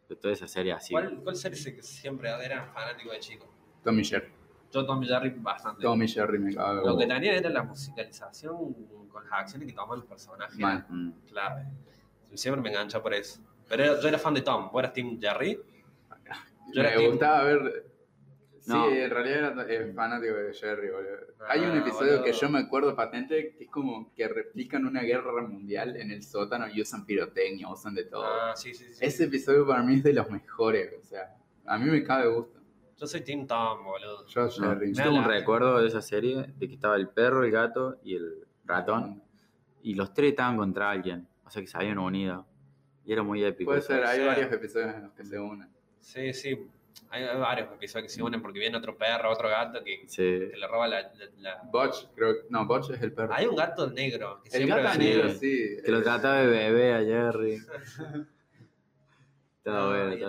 De toda esa serie así. ¿Cuál, ¿Cuál serie se- que siempre era fanático de chico? Tom y Jerry. Yo Tom y Jerry bastante. Tom y Jerry me cago. Lo que tenía era la musicalización con las acciones que tomaban los personajes. Mm. Clave. Siempre me enganchó por eso. Pero yo era fan de Tom. ¿Vos eras Team Jerry? Yo era me team- gustaba Sí, en realidad era eh, fanático de Jerry, boludo. Hay un episodio boludo. que yo me acuerdo patente que es como que replican una guerra mundial en el sótano y usan pirotecnia, usan de todo. Ah, sí, sí, sí. Ese episodio para mí es de los mejores, o sea, a mí me cabe gusto. Yo soy Team Tom, boludo. Yo Jerry. yo tengo un recuerdo de esa serie de que estaba el perro, el gato y el ratón. Y los tres estaban contra alguien. O sea que se habían unido. Y era muy épico. Puede ser, hay varios episodios en los que se unen. Sí, sí. Hay, hay varios episodios que se unen porque viene otro perro, otro gato que, Sí. que le roba la, la- la- Botch, creo no, Botch es el perro. Hay un gato negro. Que el gato negro, Sí. Que lo trataba de bebé a Jerry. Estaba Ah, bueno. el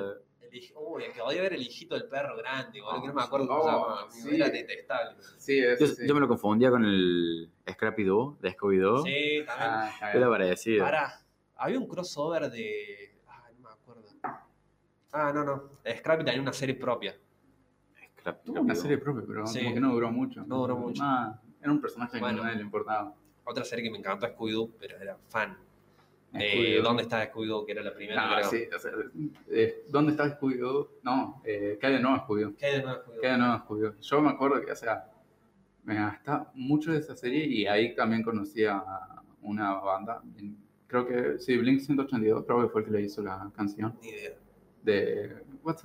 hij- Uy, que odia ver el hijito del perro grande, boludo, que no me acuerdo cómo Oh, se llama. sí. Era detestable. Sí, Yo, eso sí. yo me lo confundía con el Scrappy Doo de Scooby-Doo. Sí, también. Ah, está Era parecido. Pará, había un crossover de. Ay, no me acuerdo. Ah, no, no. Scrappy tenía una serie propia. Scrappy Tuvo una Doo. serie propia, pero Sí. como que no duró mucho. No duró mucho. Ah, era un personaje Bueno. que a nadie le importaba. Otra serie que me encantó es Scooby-Doo, pero era fan. Eh. ¿Dónde está Scooby-Doo? Que era la primera. Ah, creo. sí, o sea, eh, ¿dónde está Scooby-Doo? No, eh, ¿qué hay de nuevo Scooby-Doo? ¿Qué hay de nuevo Scooby-Doo? ¿Qué hay de nuevo Scooby-Doo? Yo me acuerdo que, o sea, me gastaba mucho de esa serie y ahí también conocí a una banda, creo que, sí, Blink 182, creo que fue el que le hizo la canción, Ni idea. De What's?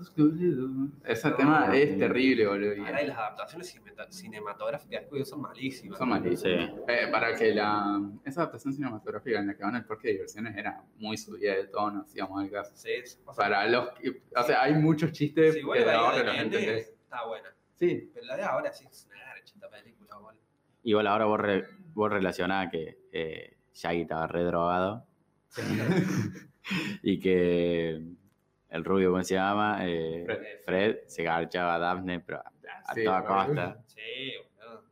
Ese No, tema no, es no. terrible, boludo. y Ahora y las adaptaciones cinematográficas son malísimas. Son malísimas. Sí. Eh, para que la, esa adaptación cinematográfica en la que van al parque de diversiones era muy subida de tono, hacíamos al caso. Sí, es- o sea, Para los que- o sea, hay muchos chistes si vos que la de ahora los entendés. está buena. Sí, Pero la de ahora sí es una garchita película, boludo. Igual ahora vos, re- vos relacionás que eh, Shaggy estaba re drogado y que el rubio, ¿cómo se llama? Eh, Fred. Fred. se garchaba a Daphne, pero a, Sí, toda costa. Sí, boludo.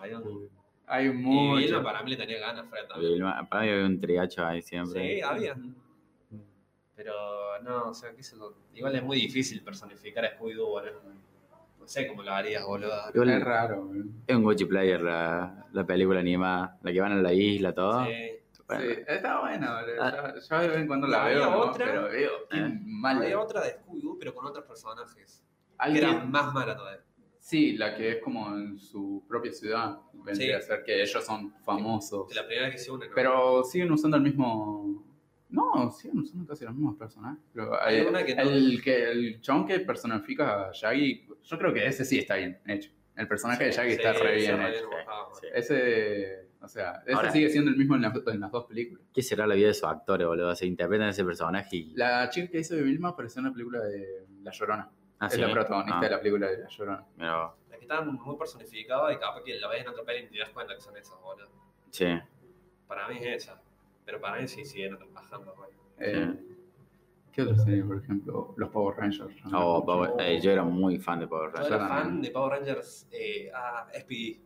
Hay un... hay Y mucho. Vilma para mí le tenía ganas, Fred también. Vilma- Para mí había un triacho ahí siempre. Sí, había. Pero no, o sea, qué sé yo. Igual es muy difícil personificar a Scooby-Doo, boludo. No sé cómo lo harías, boludo. Igual Es raro, boludo. es un Gucci Player la, la película animada, la que van a la isla, todo. Sí. Bueno, Sí, está buena, boludo. Ah. Yo, yo de vez en cuando la Había veo, ¿no? otra. pero veo Eh. mal. Había otra de Scooby-Doo, pero con otros personajes. Que Alguien- era más mala todavía. Sí, la que es como en su propia ciudad. Vendría Sí. a ser que ellos son famosos. La primera que se une, ¿no? Pero siguen usando el mismo. No, siguen usando casi los mismos personajes. Pero Hay el, una que no- el, que, el chabón que personifica a Shaggy, yo creo que ese sí está bien hecho. El personaje de Shaggy está Sí, re sí, bien re hecho. sí. Ese, o sea, ese Ahora- sigue siendo el mismo en las, en las dos películas. ¿Qué será la vida de esos actores, boludo? Se interpretan ese personaje y... La chica que hizo de Vilma apareció en la película de La Llorona. Ah, es ¿sí? la protagonista Ah, de la película de La Llorona. mira, La que están muy personificadas y capaz que la ves en otra peli y te das cuenta que son esas, boludo. sí. Para mí es esa. Pero para mí sí siguen trabajando, boludo. Eh, ¿Qué otra serie, por ejemplo? Los Power Rangers. Oh, Power- eh, yo era muy fan de Power Yo Rangers. era también. fan de Power Rangers eh, ah, SPD.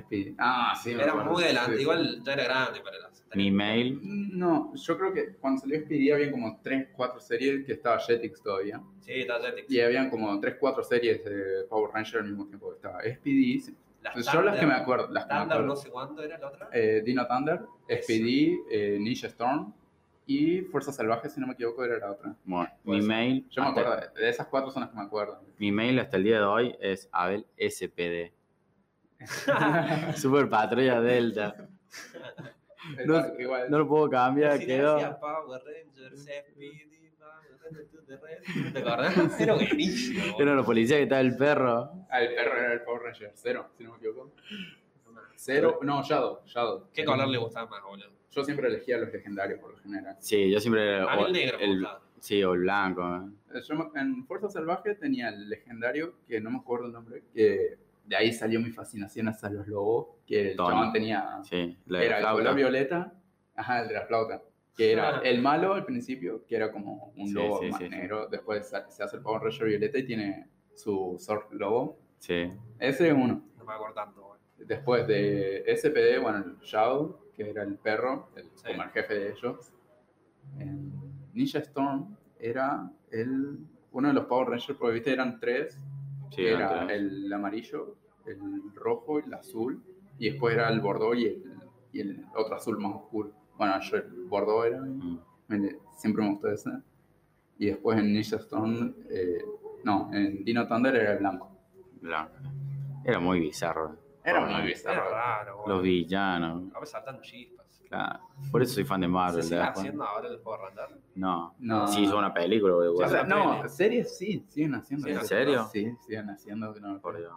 Speedy. Ah, sí. Era acuerdo. muy adelante. Sí, Igual ya era grande para las. Mi mail, No, yo creo que cuando salió Speedy había como 3, 4 series que estaba Jetix todavía. Sí, está Jetix. Y habían como 3, 4 series de Power Rangers al mismo tiempo que estaba Speedy. Las Yo las que me Thunder- acuerdo, las que me Thunder, acuerdo. no sé cuándo era la otra. Eh, Dino Thunder, Speedy, eh, Ninja Storm y Fuerza Salvaje, si no me equivoco, era la otra. bueno, mi mail, Yo me acuerdo, de, de esas cuatro son las que me acuerdo. mi mail hasta el día de hoy es Abel SPD. Super Patrulla Delta. No- Igual-. No lo puedo cambiar, Sí, quedó. decía Power Rangers, SPD, Power Rangers to the Red. ¿Te acordás? Era buenísimo. boludo. Era la policía que estaba el perro. Ah, el perro era el Power Ranger, cero, si no me equivoco. Cero, no, Shadow, Shadow. ¿Qué color le gustaba más, boludo? Yo siempre elegía los legendarios por lo general. Sí, yo siempre. A o- el negro el-. Sí, o el blanco. Yo en Fuerza Salvaje tenía el legendario, que no me acuerdo el nombre, que de ahí salió mi fascinación hacia los lobos, que el Tony. chabón tenía, Sí, la era el color violeta, ajá, el de la flauta, que era el malo al principio, que era como un Sí, lobo sí, más sí, sí. negro, después se hace el Power Ranger violeta y tiene su Sword Lobo. Sí. Ese es uno. No me acuerdo tanto. Después de SPD, bueno, el Shadow, que era el perro, el, Sí. como el jefe de ellos. En Ninja Storm era el, uno de los Power Rangers, porque viste, eran tres. Sí, que era antes. el amarillo, el rojo y el azul. Y después era el Bordeaux y el, y el otro azul más oscuro. Bueno, yo el Bordeaux era, Mm. me- siempre me gustó ese. Y después en Ninja Storm, eh, no, en Dino Thunder era el blanco. Blanco. Era muy bizarro. Era muy Rangers. Era bizarro. raro, boludo. Los villanos. A veces saltan chispas. Claro. Por eso soy fan de ¿Se Marvel. sigue después. haciendo ahora el Power Ranger? No. No. Sí, hizo una película. O sea, no, peli. series sí, siguen haciendo. Eso. ¿En serio? Sí, siguen haciendo. que no me Por. Dios.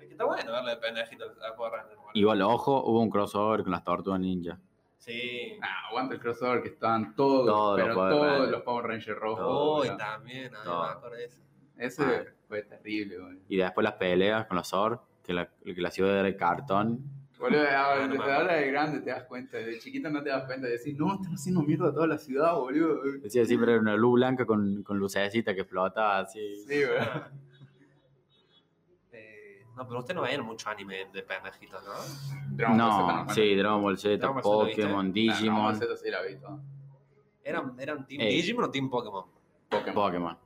Es que está bueno verle de pendejito al Power Ranger. boludo. Igual, ojo, hubo un crossover con las tortugas ninja. Sí. Ah, aguanta el crossover que estaban todos, Todos los Power todos Rangers. los Power Rangers rojos. Uy, también, a mí No. me acuerdo de eso. Ese Ah. fue terrible, boludo. Y después las peleas con los Zord, que la, que la ciudad era de cartón. Boludo, ahora, Ah, no me desde ahora de grande te das cuenta, de chiquito no te das cuenta de decir, no, están haciendo mierda a toda la ciudad, boludo. Decía siempre era una luz blanca con, con lucecita que flotaba así. Sí, boludo. Eh, no, pero usted no veían mucho anime de pendejitos, ¿no? Dragon Ball Z No, sí, Dragon Ball Z, Dragon Ball Z, ¿viste? Pokémon, Ah, Dragon Digimon, Ball Z sí la vi todo. ¿Eran, eran Team Ey. Digimon o Team Pokémon? Pokémon. Pokémon.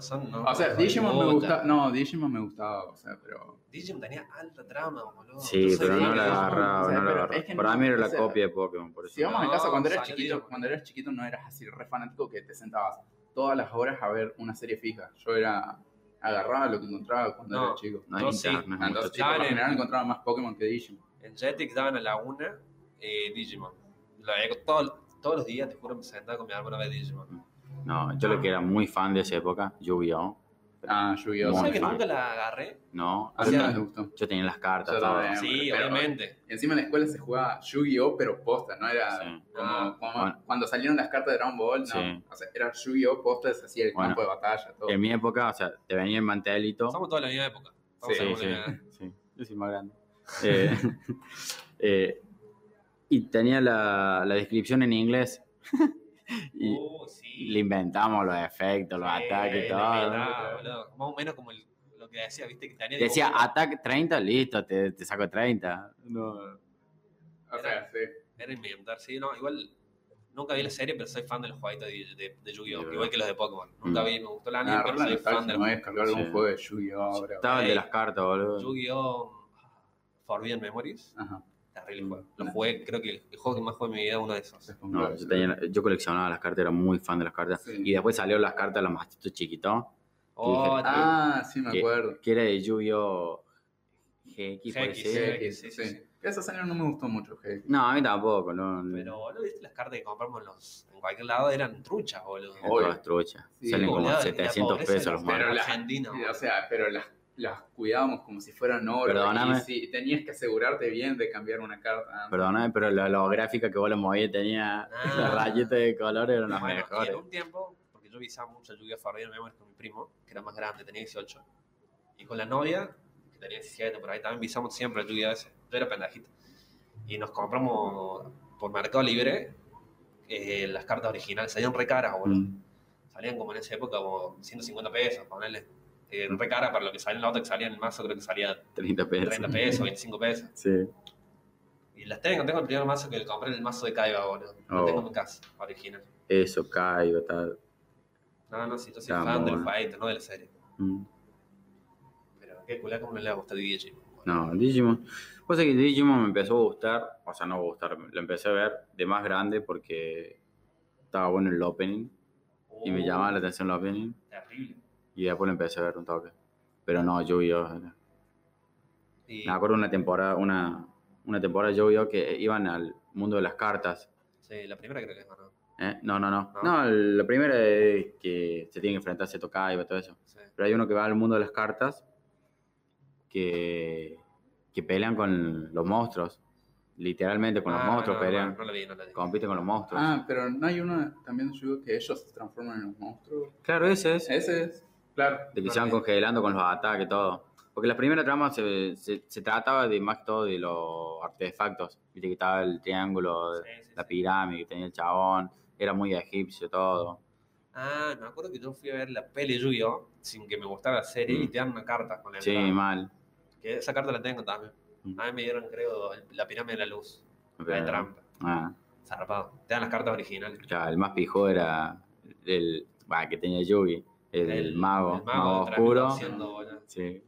Son. No, O sea, no, Digimon me gustaba, no, Digimon me gustaba, o sea, pero... Digimon tenía alta trama, boludo. Sí, Yo pero no la agarraba, o sea, no la agarraba. es que Para no, mí era o la sea, copia de Pokémon, por eso. Si vamos a No, casa cuando eras chiquito, Digimon. cuando eras chiquito no eras así re fanático que te sentabas todas las horas a ver una serie fija. Yo era agarraba lo que encontraba cuando No. era chico. No, es sí. Entonces, Dale. general encontraba más Pokémon que Digimon. En Jetix daban a la una eh, Digimon. Lo veía todos, todos los días, te juro, me sentaba con mi árbol a ver Digimon. No, yo lo que era muy fan de esa época, Yu-Gi-Oh! Ah, Yu-Gi-Oh! ¿Sabes que fan. nunca la agarré? No, A mí no me gustó. yo tenía las cartas, Yo todo. Sí, pero- obviamente. Y encima en la escuela se jugaba Yu-Gi-Oh! pero posta, no era Sí. como, Ah, como bueno. cuando salieron las cartas de Dragon Ball, no. Sí. O sea, era Yu-Gi-Oh! posta, se hacía el Bueno. campo de batalla, todo. En mi época, o sea, te venía el mantelito. Somos de la misma época. Estamos Sí, Sí, la sí, yo soy más grande. Eh, eh, y tenía la, la descripción en inglés. y Uh, sí. Le inventamos los efectos, los Sí, ataques y la todo. verdad, boludo. Más o menos como el- lo que decía, viste, que tenía Decía ataque 30, listo, te, te saco 30. No. O sea, sí. Era inventar, sí, no, igual nunca vi la serie, pero soy fan de los jueguitos de, de, de Yu-Gi-Oh! Igual que los de Pokémon. Nunca Mm. vi, me gustó anime, Ah, pero la soy fan de descargar algún Sí. juego de Yu-Gi-Oh! Estaba el de Ey. las cartas, boludo. Yu-Gi-Oh! Forbidden Memories. Ajá. Terrible juego. Lo jugué, creo que el juego que más jugué en mi vida es uno de esos. No, yo, tenía- yo coleccionaba las cartas, era muy fan de las cartas. Sí. Y después salieron las cartas, los mastitos chiquitos, Oh, Ah, sí, me que- acuerdo. que era de Yu-Gi-Oh! GX, GX, sí, sí. Esa serie no me gustó mucho, G. No, a mí tampoco, no. Pero, boludo, viste las cartas que compramos en, los, en cualquier lado eran truchas, boludo. Todas truchas. Sí, Salen como boludo, y la 700 pobreza pesos los los Pero la- O sea, pero las, las cuidábamos como si fueran oro. Perdóname. Y sí, tenías que asegurarte bien de cambiar una carta. antes. Perdóname, pero la, la gráfica que vos le movías tenía Ah. las rayitas de color eran las Bueno, y mejores. en un tiempo, porque yo visaba mucho el Yu-Gi-Oh! Forbidden Memories con mi primo, que era más grande, tenía 18. Y con la novia, que tenía 17, por ahí también visamos siempre el Yu-Gi-Oh! ese. Yo era pendejito. Y nos compramos por Mercado Libre eh, las cartas originales. Salían re caras, boludo. Mm. Salían como en esa época como 150 pesos, ponerle. Eh, re cara para lo que salía en la otra que salía en el mazo, creo que salía 30 pesos. 30 pesos, 25 pesos. Sí. Y las tengo, tengo el primer mazo que compré, el mazo de Kaiba, boludo. Lo Oh. tengo en mi casa, original. Eso, caigo, tal. No, no, sí, yo soy Está fan del fight, no de la serie. Mm. Pero qué culá como no le gusta Digimon. No, Digimon. Pues que Digimon me empezó a gustar, o sea, no gustar, lo empecé a ver de más grande porque estaba bueno el opening y me Oh, llamaba la atención el opening Terrible. Y después lo empecé a ver un toque. Pero no, Yu-Gi-Oh! Y, Me acuerdo una temporada, una, una temporada de Yu-Gi-Oh! que iban al mundo de las cartas. sí, la primera creo que es, ¿no? ¿eh? No, no, no. ¿No? No, la primera es que se tiene que enfrentarse a Tokaiba y todo eso. Sí. Pero hay uno que va al mundo de las cartas que, que pelean con los monstruos. Literalmente con los Ah, monstruos no, pelean. No, no la vi, no la vi. Compiten con los monstruos. Ah, pero no hay uno también de Yu-Gi-Oh! que ellos se transforman en los monstruos. Claro, ese es. Ese es, claro. De que se van congelando con los ataques y todo. Porque la primera trama se, se, se trataba de más que todo de los artefactos. Viste que estaba el triángulo, Sí, sí, la pirámide que tenía el chabón. Era muy egipcio todo. Ah, me acuerdo que yo fui a ver la peli Yu-Gi-Oh! sin que me gustara la serie Mm. y te dan una carta con la Sí, entrada. mal. Que esa carta la tengo también. Mm. A mí me dieron, creo, la pirámide de la luz. La de trampa. ah, Zarpado. Te dan las cartas originales. ya, el más pijo era el bah, que tenía Yugi. El, mago, el mago, de oscuro. 3200, boludo. Sí,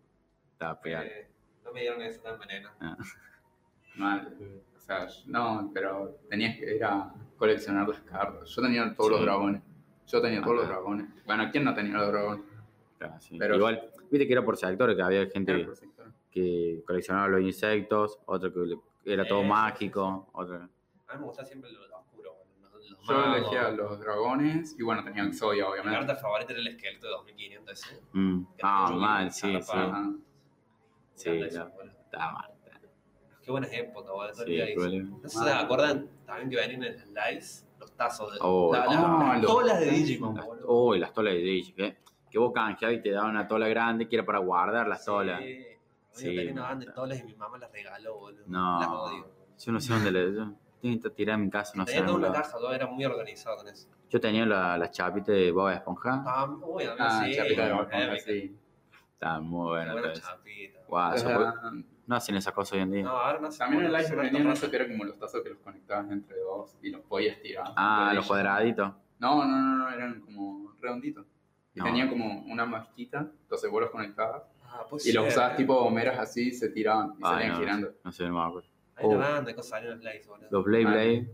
estaba pegado. Eh, no me dieron eso tan veneno. Mal. O sea, no, pero tenías que ir a coleccionar las cartas. Yo tenía todos los Sí. dragones. Yo tenía todos los Ajá. dragones. Bueno, ¿quién no tenía los dragones? Claro, sí. Pero- Igual, viste que era por sectores, que había gente Era sector. que coleccionaba los insectos, otro que era todo Sí, sí, mágico, otro... A mí me gusta siempre lo, lo oscuro, boludo. Los, los Yo magos. elegía los dragones y bueno, tenían Zoya, Mi obviamente. carta favorita era el esqueleto de 2500 ese. Mm. Ah, tenía mal, sí, sí. no. boludo. Estaba mal. Qué buenas épocas, boludo. Sí. No sé si se acuerdan también que venían en los lives los tazos de. Oh, la- la- oh, las los tolas de. Digimon, Las- boludo. Oh, y las tolas de Digi, que, que vos canjeabas y te daban una tola grande que era para guardar las tolas. Sí. Sí, Yo tenía una banda de tolas y mi mamá las regaló, boludo. No. Las odio. Yo no sé dónde le... Que tirar en mi casa, no sé. tenía en era muy organizado con eso. Yo tenía la, las chapitas de Bob Esponja. Ah, uy, a mí Ah, sí. chapita de épica. Esponja, sí. Estaban muy Qué buenas. buena todas. chapita. Guau, fue- no hacen esa cosa hoy en día. No, ahora no sé. También en live son venían eso que era como los tazos que los conectabas entre dos y los podías tirar. ah, los cuadraditos. No, no, no, no, eran como redonditos. Y No. tenía como una masquita, entonces vos los conectabas Ah, pues y los usabas eh. tipo gomeras así, se tiraban y Ay, salían no, girando. No sé, no me acuerdo. Hay una Oh. banda de cosas salieron en los lives, boludo. Los Blade Ah, Blade.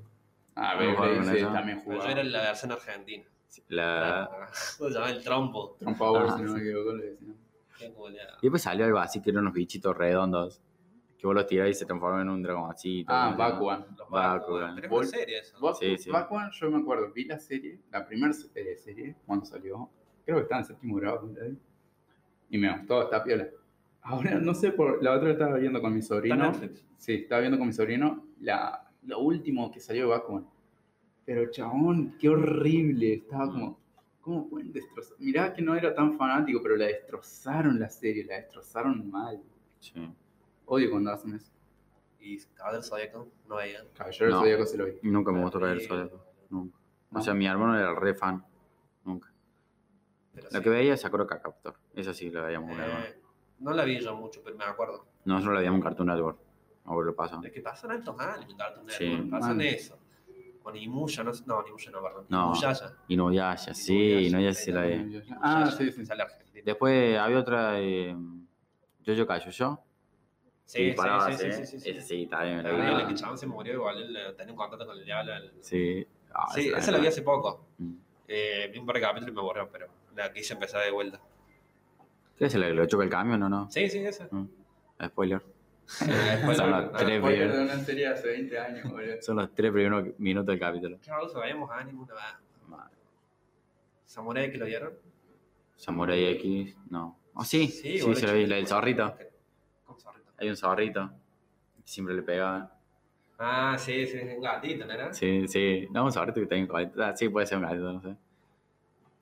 Ah, No, Beyblade, jugaban con sí, eso. también Pero yo jugaba. era la versión argentina. La... Se llamaba el trompo. Trump Power, Ah, si no me equivoco, le decían. Y después salió algo así que eran unos bichitos redondos. Que vos los tirás y se transforman en un dragoncito. Ah, ¿no? Bakugan. Los Bakugan. Pero es serie eso. Sí, sí. Bakugan, yo me acuerdo, vi la serie, la primera serie, cuando salió. Creo que estaba en séptimo grado. ¿verdad? Y me gustó, está piola. Ahora, no sé, por la otra estaba viendo con mi sobrino. Sí, estaba viendo con mi sobrino la, lo último que salió de Bakugan. Pero chabón, qué horrible. Estaba como, ¿cómo pueden destrozar? Mirá que no era tan fanático, pero la destrozaron la serie, la destrozaron mal. Sí. Odio cuando hacen eso. Y Caballero del Zodíaco, no veía. Caballero del No. Zodíaco se lo vi. Nunca me gustó caer Terrible. solo. Nunca. No. O sea, mi hermano era re fan. Nunca. Pero Lo sí. que veía es Sakura Captor. Esa sí la veíamos con mi hermano. No la vi yo mucho, pero me acuerdo. Nosotros la veíamos en Cartoon Network. Ahora lo pasa. Es que pasan altos años en Cartoon Sí. Network, pasan Man. eso. Con Imuya, no, no, Imuya no, perdón. No. Inuyasha. Y no Yasha, sí, no Yasha sí la vi. Ah, Inuyasha, sí, sí. Sale Argentina. Después había otra, eh, Jojo Kayo Sí, sí, sí, sí, sí, sí, sí. Esa sí, también me la Terrible, vi. que el chabón se murió igual, él eh, tenía un contacto con el diablo. el- Sí, Ah, Sí, esa esa la vi hace poco. Mm. Eh, vi un par de capítulos y me aburrió, pero la quise empezar de vuelta. ¿Qué es la que lo choca el camión o no? Sí, sí, esa. Mm. Spoiler. Después Son la- las la- tres de una serie hace 20 años, boludo. Son los tres primeros minutos del capítulo. ¿Qué? Veíamos anime una vez. Madre. Samurai que lo vieron. Samurai X, no. Ah, sí, sí, boludo, se la vi, la del zorrito. ¿Cómo zorrito? Hay un zorrito. Siempre le pegaba. Ah, sí, sí, un gatito, ¿no era? Sí, sí. No, un zorrito que colito. Ah, sí, puede ser un gatito, no sé.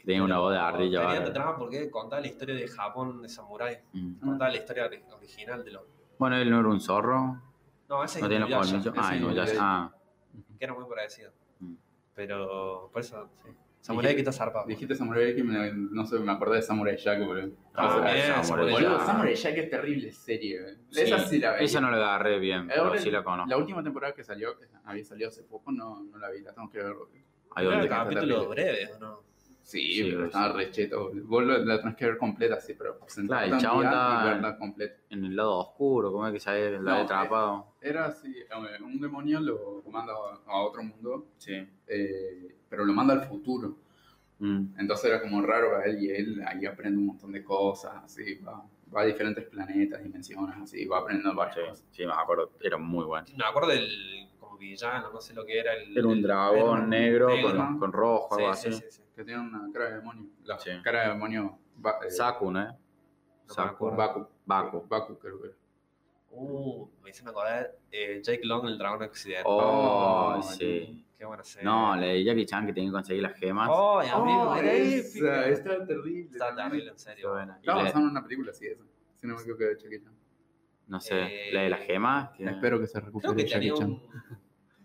Que tenía una voz de ardilla. Tenía trama porque contaba la historia de Japón de Samurai. Mm. Contaba la historia ori- original de los. Bueno, él no era un zorro. No, ese No es tiene los colmillos. Ah, no, ya Ah, que era muy parecido. Mm. Pero, por eso, sí. Samurai que está zarpado. Dijiste Samurai y me- no sé, me acordé de Samurai Jack, boludo. Ah, O sea, bien, Samurai Samurai Boludo, Jack. Samurai Jack es terrible serie, boludo. Sí, Esa sí la veía. Esa no la agarré bien, pero Ahora, sí la conozco. La última temporada que salió, que había salido hace poco, no, no la vi, la tengo que ver. Hay Está capítulo breve, ¿o no? Sí, Sí, pero estaba sí. recheto. Vos lo- la tenés que ver completa, sí, pero Claro, el chabón completa. en el lado oscuro, ¿cómo es que sale el lado No, atrapado? Era así, eh, un demonio lo manda a otro mundo, Sí. eh, pero lo manda al futuro. Mm. Entonces era como raro para él y él ahí aprende un montón de cosas, así, va, va a diferentes planetas, dimensiones, así, va aprendiendo varias Sí, cosas. sí, me acuerdo. Era muy bueno. Me acuerdo del como villano, no sé lo que era. El, Era un dragón negro, negro. Con, con rojo, algo Sí, así. sí, sí, sí. Que tiene una cara de demonio. La Sí. cara de demonio. Ba- eh, Saku, ¿no? Me Saku. Baku. Baku. Baku, creo que era. Uh, me hice acordar eh, Jake Long, el dragón accidente. Oh, Oh, sí. Qué buena serie. No, la de Jackie Chan que tenía que conseguir las gemas. Oh, amigo, Oh, era esa. Está terrible. Está también. terrible, en serio. buena. Estaba la- en una película así, esa. Si no me equivoco de Jackie Chan. no sé, Eh, la de las gemas. que- Espero que se Creo recupere que Jackie Chan. un,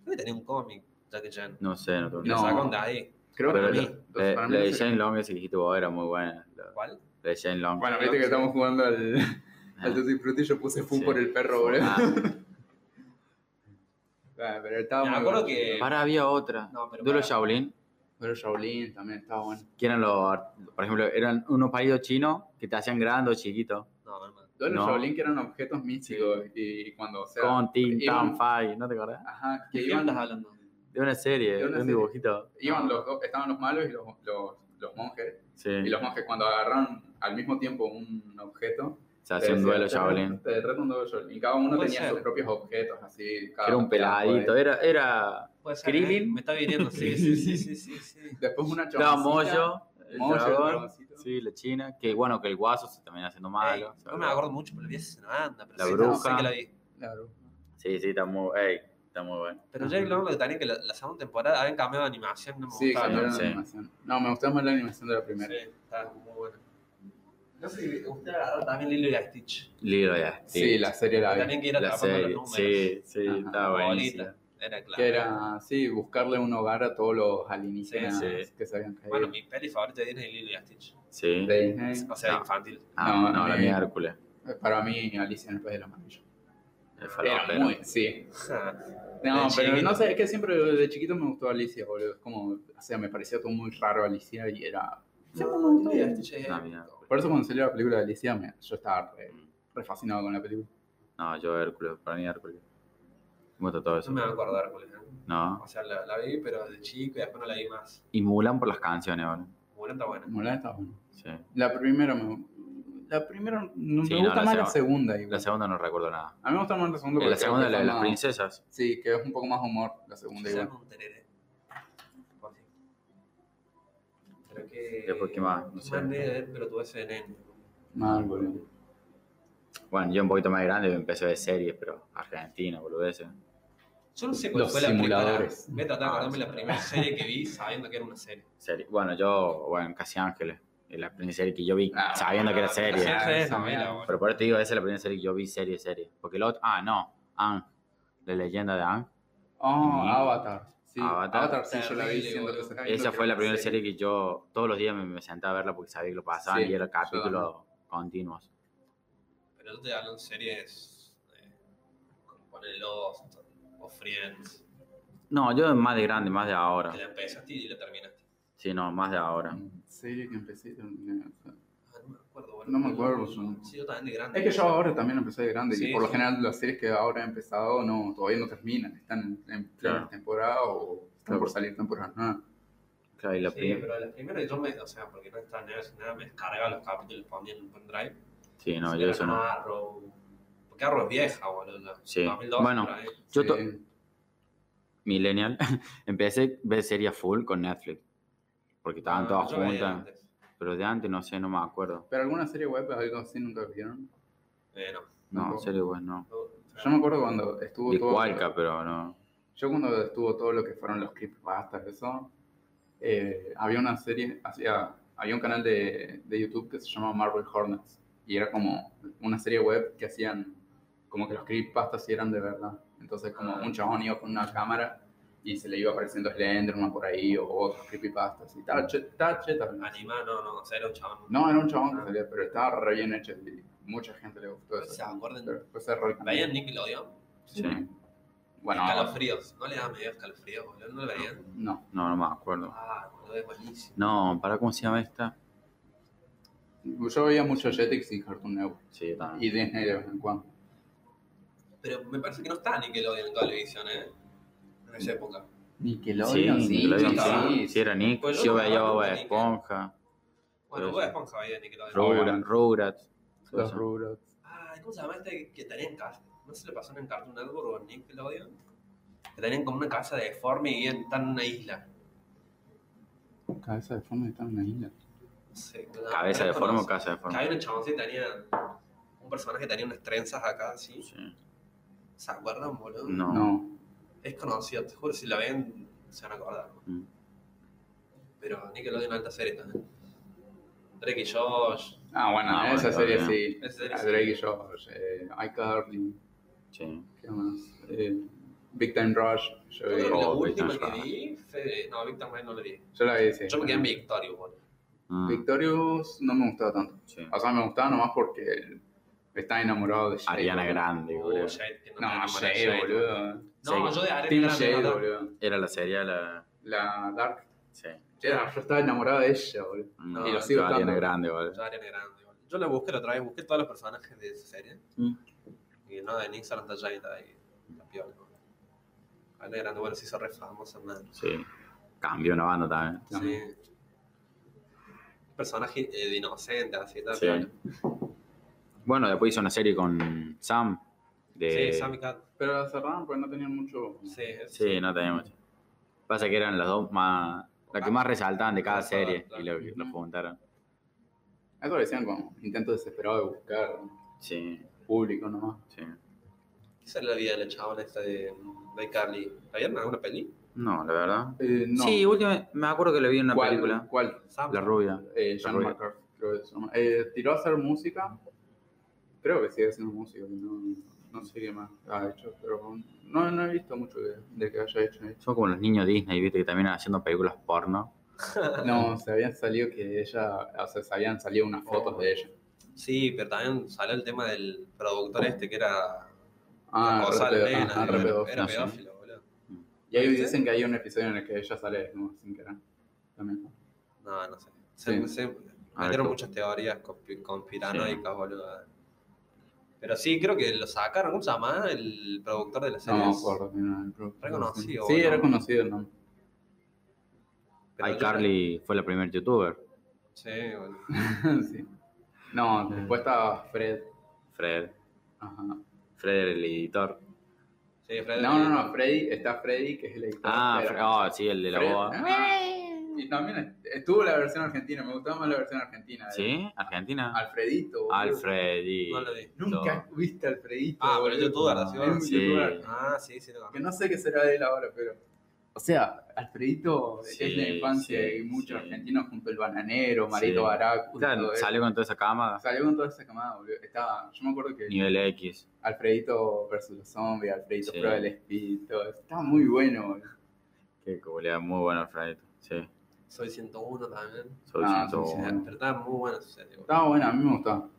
creo que tenía un cómic, Jackie Chan. No sé, no tengo ni Lo No. idea. sacaron de ahí. Creo Pero que la de no sé- Shane Long, esa que dijiste vos, era muy buena. La, ¿Cuál? la de Shane Long. Bueno, viste que estamos jugando al, al Tutti Frutti y yo puse fu Sí. por el perro, boludo. Ah, Ah, pero estaba Me muy acuerdo bueno. que- Para, había otra. No, pero para- Shaolin, Pero Shaolin también estaba bueno. que eran los, por ejemplo, eran unos palitos chinos que te hacían grande o chiquito. No, no, no. Duelo No. Shaolin que eran objetos místicos y cuando, o sea, Con Tin iban- Tan Fai, ¿no te acordás? Ajá, ¿De que qué iban, estás hablando? De una serie, De de, una un serie. dibujito. iban los dos, estaban los malos y los, los, los monjes. Sí, Y los monjes cuando agarraron al mismo tiempo un objeto, se hacía un duelo Shaolin. Te reto un duelo Shaolin. Cada uno tenía ser. sus propios objetos, así. cada Era un peladito, era, era Krillin. ¿eh? Me está viniendo, sí, sí, sí, sí, sí. sí. Después una Estaba chaboncita, Moyo, el Moyo, el dragón, dragoncito. sí, la china, que bueno, que el guaso se termina haciendo malo. Ey, no me acuerdo mucho, pero la vi hace una banda. Pero La sí, bruja. sé que la vi. Claro. Sí, sí, está muy, ey, está muy bueno. Pero Jake Long lo que tenía que la, la segunda temporada habían cambiado de animación, no me Sí, gustaba. cambiaron sí. la animación. No, me gustaba más la animación de la primera. Sí, estaba muy buena. No sé si usted agarró también Lilo y Stitch. Lilo ya. Sí, la serie la vi. También que ir la atrapando los serie. números. Sí, sí, Ajá. estaba buenísima. Era claro. Que era, sí, buscarle un hogar a todos los alienígenas Sí, sí. que se habían caído. Bueno, mi peli favorita de Disney es Lilo y Stitch. Sí. de Disney. O sea, No. infantil. Ah, No, no, la eh, mía Hércules. Para mí, Alicia en el País de la Maravilla. El falopero. muy, sí. No, De pero chiquito. no sé, es que siempre de chiquito me gustó Alicia, boludo. Es como, o sea, me parecía todo muy raro Alicia y era... Stitch es No, mira. Por eso cuando salió la película de Alicia, me- yo estaba re, re fascinado con la película. No, yo Hércules, para mí Hércules. Me gusta todo eso. No me acuerdo de Hércules. ¿eh? No. O sea, la, la vi, pero de chico y después no la vi más. Y Mulan por las canciones, ¿vale? Mulan está buena. Mulan está bueno. Sí. La primera me, La primera, no, Sí, me no, gusta la más la seg- segunda. igual. La segunda no recuerdo nada. A mí me gusta más la segunda. la porque segunda, creo la de las más- princesas. Sí, que es un poco más humor la segunda Se igual. Pero que. Después, ¿qué más? No No sé. ver, pero tuve ese nene. Mal, boludo. Bueno, yo un poquito más grande empecé a ver series, pero Argentina, boludeces. Yo no sé cuál Los fue la simuladores. primera. Voy a tratar de Ah, acordarme la primera serie que vi sabiendo que era una serie. Serie. Bueno, yo, bueno, Casi Ángeles. Es la primera serie que yo vi Ah, sabiendo que era Ah, serie. Es esa boludo. Pero por eso te digo, esa es la primera serie que yo vi serie, serie. Porque el otro, ah, no, Ang, la leyenda de Ang. Oh, Y- Avatar. Sí, Avatar. Avatar, sí, yo la vi siendo que se- Esa fue la primera serie que yo todos los días me, me sentaba a verla porque sabía que lo pasaban Sí, y era capítulos continuos. Pero yo te hablo en series. Eh, como poner Lost o Friends. No, yo más de grande, más de ahora. Que la empezaste y la terminaste. Sí, no, más de ahora. Serie que empecé. Ah, no me acuerdo, boludo. No me acuerdo, yo. Sí, yo también de grande. Es que yo ahora también empecé de grande Sí, y por lo sí. general las series que ahora he empezado no, todavía no terminan, están en, en plena Claro. temporada o están Claro. por salir temporadas nuevas. Claro, y la Sí, prim- pero la primera yo me, o sea, porque no está nada, nada, me descargaba los capítulos, los ponía en un pendrive. Sí, no, yo eso no. Arrow. Porque Arrow es vieja, boludo. Sí. 2012 Bueno. por ahí. Yo Sí. Millennial, empecé a ver series full con Netflix. Porque estaban Ah, todas juntas. Pero de antes no sé, no me acuerdo. Pero alguna serie web, algo así, nunca vieron. Eh, no. No, Tampoco. serie pues no. No, Yo me acuerdo cuando estuvo De todo. Cualca, pero no. Yo cuando estuvo todo lo que fueron los creepypastas, eso, eh, había una serie, hacía, había un canal de, de YouTube que se llama Marvel Hornets y era como una serie web que hacían como que los creepypastas sí eran de verdad. Entonces como un chabón iba con una cámara y se le iba apareciendo Slenderman por ahí o otros creepypastas y tal, che- tal, che, tal. Anima, no, no, o sea, era un chabón. No, era un chabón que salía, pero estaba re bien hecho y mucha gente le gustó eso. ¿Se acuerdan? ¿Veían Nickelodeon? Sí. Bueno, Escalofríos. ¿No le daban medio escalofríos, boludo? ¿No lo veían? no. No, no me acuerdo. Ah, boludo, es buenísimo. No, ¿para cómo se llama esta? Yo veía mucho Jetix y Cartoon Network Sí, también. y Disney de vez en cuando. Pero me parece que no está Nickelodeon en televisión, ¿eh? En esa época. Nickelodeon, Sí, sí, Nickelodeon, sí. sí. Sí, era Nick. Pues yo no veía acuerdo Bob de Nick, Esponja, Bueno, Pero Bob sí. Esponja veía Nickelodeon. Rugrats, Los. Rugrats. Ay, ¿cómo se llama este que tenían casa? ¿No se le pasó en Cartoon Network o en Nickelodeon? Que tenían como una casa deforme y vivían tan en una isla. Cabeza de forma está en una isla. No sé. ¿cómo se llama? Cabeza de Pero forma o casa de Que forma. había un chaboncito que tenía. Un personaje que tenía unas trenzas acá así. Sí. ¿Se acuerdan, boludo? No. No. Es conocido, te juro, si la ven, se van a acordar. Mm. Pero Nickelodeon alta serie también. Drake y Josh. Ah, bueno, Ah, esa bueno, serie sí. Esa serie A sí. Drake y Josh, eh, iCarly, Sí. ¿qué más? Eh, Big Time Rush. Yo, vi- la Oh, última que vi fue. No, Victor Rush no la vi. yo la vi, sí. Yo me quedé en Victorio, boludo. Mm, Victorious no me gustaba tanto. sí. O sea, me gustaba nomás porque estaba enamorado de Shade. Ariana boludo. Grande, Oh, boludo. Shade, que No, de Shade, boludo. No, Sí. yo de Team Grande. No. boludo. Era la serie, la. La Dark. Sí. Era, yo estaba enamorado de ella, boludo. No, Y lo sigo yo Ariana. Grande, boludo. Yo de Ariana Grande, boludo. Yo la busqué la otra vez, busqué todos los personajes de esa serie. Mm. Y no, de Nick Salanta Jade ahí. La piola, boludo. Ariana Grande, bueno, se hizo re famosa, man. Sí. Cambió una banda también. Sí. Personaje eh, de inocente, así, tal. Sí. Bueno, después hizo una serie con Sam. De... Sí, Sammy Cat. Pero la cerraron porque no tenían mucho. Sí, Sí, no tenía mucho. Pasa que eran las dos más. las que más resaltaban de cada serie y lo, lo juntaron. Eso lo decían como intento desesperado de buscar Sí, público nomás. sí. Esa es la vida de la chabona esta de, de Carly. ¿La vieron en alguna peli? No, la verdad. Eh, no. Sí, última, me acuerdo que lo vi en una ¿Cuál? película. ¿Cuál? Sam. La rubia. Eh, rubia. McCarthy, creo que llama. Eh, tiró a hacer música. Creo que sigue haciendo música. No, no sé qué más ha hecho. Pero no, no he visto mucho de, de que haya hecho. Son como los niños Disney, viste, que también haciendo películas porno. No, se habían salido que ella. O sea, se habían salido unas fotos de ella. Sí, pero también salió el tema del productor este que era. Ah, nena, ah, era, pedófilo. era no boludo. Y ahí dicen que hay un episodio en el que ella sale desnuda sin querer. También. No, no sé. Se, Sí. se metieron muchas teorías conspi- conspiranoicas, boludo. Pero sí, creo que lo sacaron. ¿Cómo se llama? El productor de la serie. No me acuerdo. quién era el productor. Reconocido, Sí, era conocido el nombre. ICarly fue la primer youtuber. Sí, bueno. sí. No, después estaba Fred. Fred. Ajá. Fred el editor. Sí, Fred. No, no, no, Freddy, está Freddy, que es el editor. Ah, de Fre- la- oh, sí, el de la Fred. boda. Ah, Y también estuvo la versión argentina, me gustaba más la versión argentina. ¿Sí? Argentina. Alfredito. boludo. Alfredi. No lo vi. Nunca viste a Alfredito. Ah, pero youtuber, un Sí. Ah, sí, sí. lo Que no sé qué será de él ahora, pero. O sea, Alfredito Sí, es la infancia sí, y muchos sí. argentinos junto al bananero, Marito Sí. Baracu, Claro, salió con toda esa cama. Salió con toda esa camada, boludo. Estaba, yo me acuerdo que Nivel X. Alfredito versus los zombies, Alfredito Sí. prueba el speed, todo eso. Estaba muy bueno, boludo. Qué comunidad muy bueno Alfredito. Sí. Soy 101 también. Soy Ah, 101. sí, sí. Pero estaba muy buena su serie. boludo. Estaba buena, a mí me gustaba.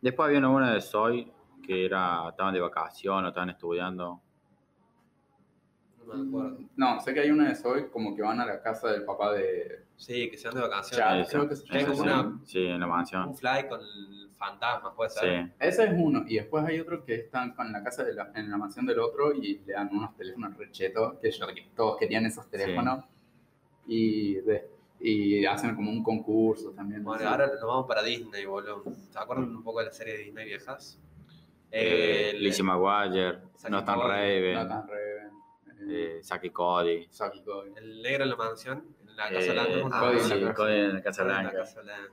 Después había una buena de Soy que era, estaban de vacación o estaban estudiando. No me acuerdo. No, sé que hay una de Soy como que van a la casa del papá de. Sí, que se van de Ya, vacaciones. creo que una- sí, en la mansión. Un fly con fantasmas, puede ser. Sí. Ese es uno, y después hay otro que están con la casa de la, en la mansión del otro y le dan unos teléfonos rechetos, que yo- que todos querían esos teléfonos, y, de- y hacen como un concurso también. Bueno, Sí. ahora nos vamos para Disney, boludo. ¿Se acuerdan un poco de la serie de Disney viejas? Eh, el- Lizzie McGuire, Saki No Tan Cody, Raven, Nathan Raven, eh, eh, Saki Cody. Saki Cody. El negro en la mansión, en la Casa eh, Blanca. ¿cómo se ah? Cody en sí, la casa- Cody en la Casa En la Blanca. Casa Blanca.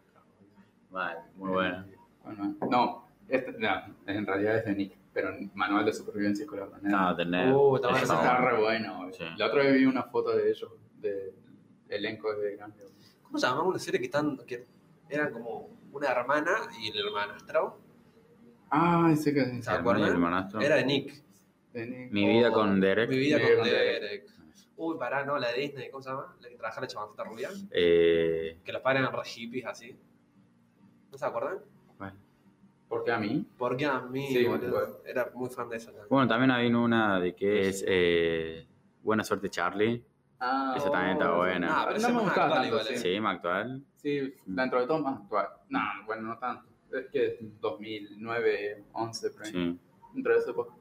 Mal, muy buena. Bueno, no, este, no, en realidad es de Nick, pero Manual de Supervivencia Escolar. ¿no? De Ned. Uh, está re bueno. boludo. Sí. La otra vez vi una foto de ellos, del elenco de grande. ¿Cómo se llamaba una serie que, están, que eran como una hermana y el hermanastro? Ah, ese que es ¿Se acuerdan? hermanastro. Era de Nick. de Nick. Mi vida con Derek. Mi vida con Derek. Uy, pará, no, la de Disney, ¿cómo se llama? La que trabaja la chavalita rubia. Eh, Que los padres eran re hippies así. ¿No se acuerdan? bueno. ¿Por qué a mí? Porque a mí, Sí, boludo, bueno. era muy fan de esa. también. Bueno, también había una de que es eh, Buena Suerte Charlie. Ah, Esa también está buena. Ah, pero no me gustaba actual tanto, igual, ¿eh? sí. Sí, más actual. Sí, dentro de todo más actual. No, bueno, no tanto. Es que es 2009, 11, por ahí. Sí. Dentro de esa época.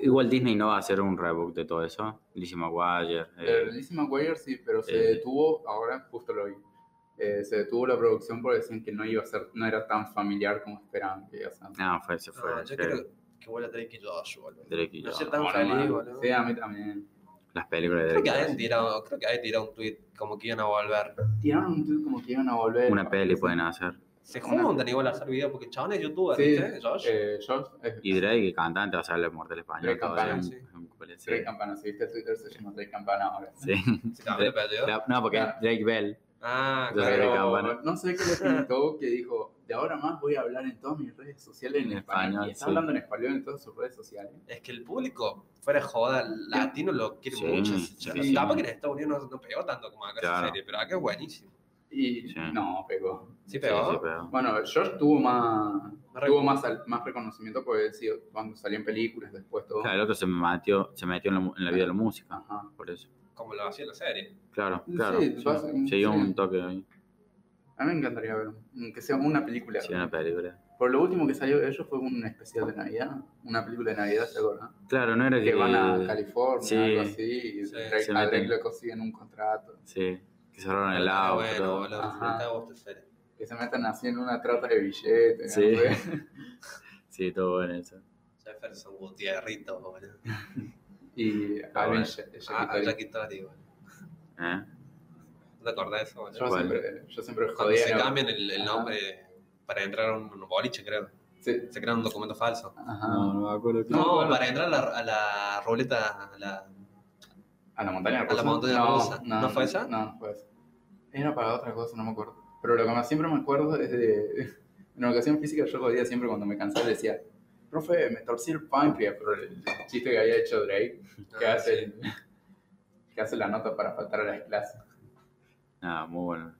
Igual Disney no va a hacer un reboot de todo eso. Lizzie McGuire. Eh, eh, Lizzie McGuire sí, pero se eh. detuvo, ahora justo lo vi. Eh, se detuvo la producción porque decían que no iba a ser, no era tan familiar como esperaban que iba a ser. no, fue, se fue. Ah, yo sí. quiero que vuelva Drake y Josh, boludo. Drake y No Josh. sé tan Bueno, feliz, boludo. Sí, a mí también. Las películas de Creo que habían tirado, creo que habían tirado un tweet como que iban a volver. Tiraron un tweet como que iban a volver. Una peli pueden hacer. Se juntan igual a hacer videos porque el chabón es youtuber, Sí, ¿viste? Josh. eh, Josh es Y Drake, cantante, va a ser el mortal español. Drake Campana, sí. Drake Campana. Si viste el Twitter, se llama Drake Campana ahora. Sí. Se cambió el apellido. La- No, porque es Drake Bell. Ah, claro. Campana. no sé qué le pintó que dijo, de ahora más voy a hablar en todas mis redes sociales en, En español. español, Y está sí. hablando en español en todas sus redes sociales. Es que el público, fuera de joda, el latino lo quiere Sí, mucho. sí. Capaz que en Estados Unidos no, no pegó tanto como acá Claro. esa serie, pero acá es buenísimo. Y Sí. no, pegó. ¿Sí pegó? Sí, sí, pero- Bueno, Josh tuvo más, tuvo más, más reconocimiento porque sí, cuando salió en películas, después todo. Claro, el otro se metió, se metió en, la, en la vida de la música. Ajá. Por eso. Como lo hacía en la serie. Claro, claro. sí, Sí, pasa- Sí, un toque ahí. A mí me encantaría ver, que sea una película. Sí, una película. Por lo último que salió de ellos fue un especial de Navidad, una película de Navidad, ¿se acuerdan? Claro, no era que. Que van a California, sí. algo así, y Sí. Drake- Se a meten. Drake le consiguen un contrato. Sí, que cerraron el Ah, auto. bueno, boludo. Ajá. Esta serie. Que se metan así en una trata de billetes. Sí. ¿no? Sí, todo bueno eso. Jefferson Gutierrito, boludo. Y Alvin Ah, a Sh- Jackie Toddy, boludo. ¿Eh? ¿No te acordás de eso? Yo siempre, yo siempre Cuando jodía. se ¿no? cambian el, el Ajá. nombre para entrar a un, un boliche, creo. Sí. Se crea un documento falso. Ajá. no me acuerdo. No, No, bueno. para entrar a la, a la ruleta, a la... ¿A la montaña rusa? ¿A la montaña no, rusa? ¿No fue esa? No, no fue esa. Era para otra cosa, no me acuerdo. Pero lo que más siempre me acuerdo es de... En educación física yo jodía siempre cuando me cansaba decía, profe, me torcí el páncreas, pero el chiste que había hecho Drake, que, Ah, hace, que hace la nota para faltar a las clases. Ah, muy bueno.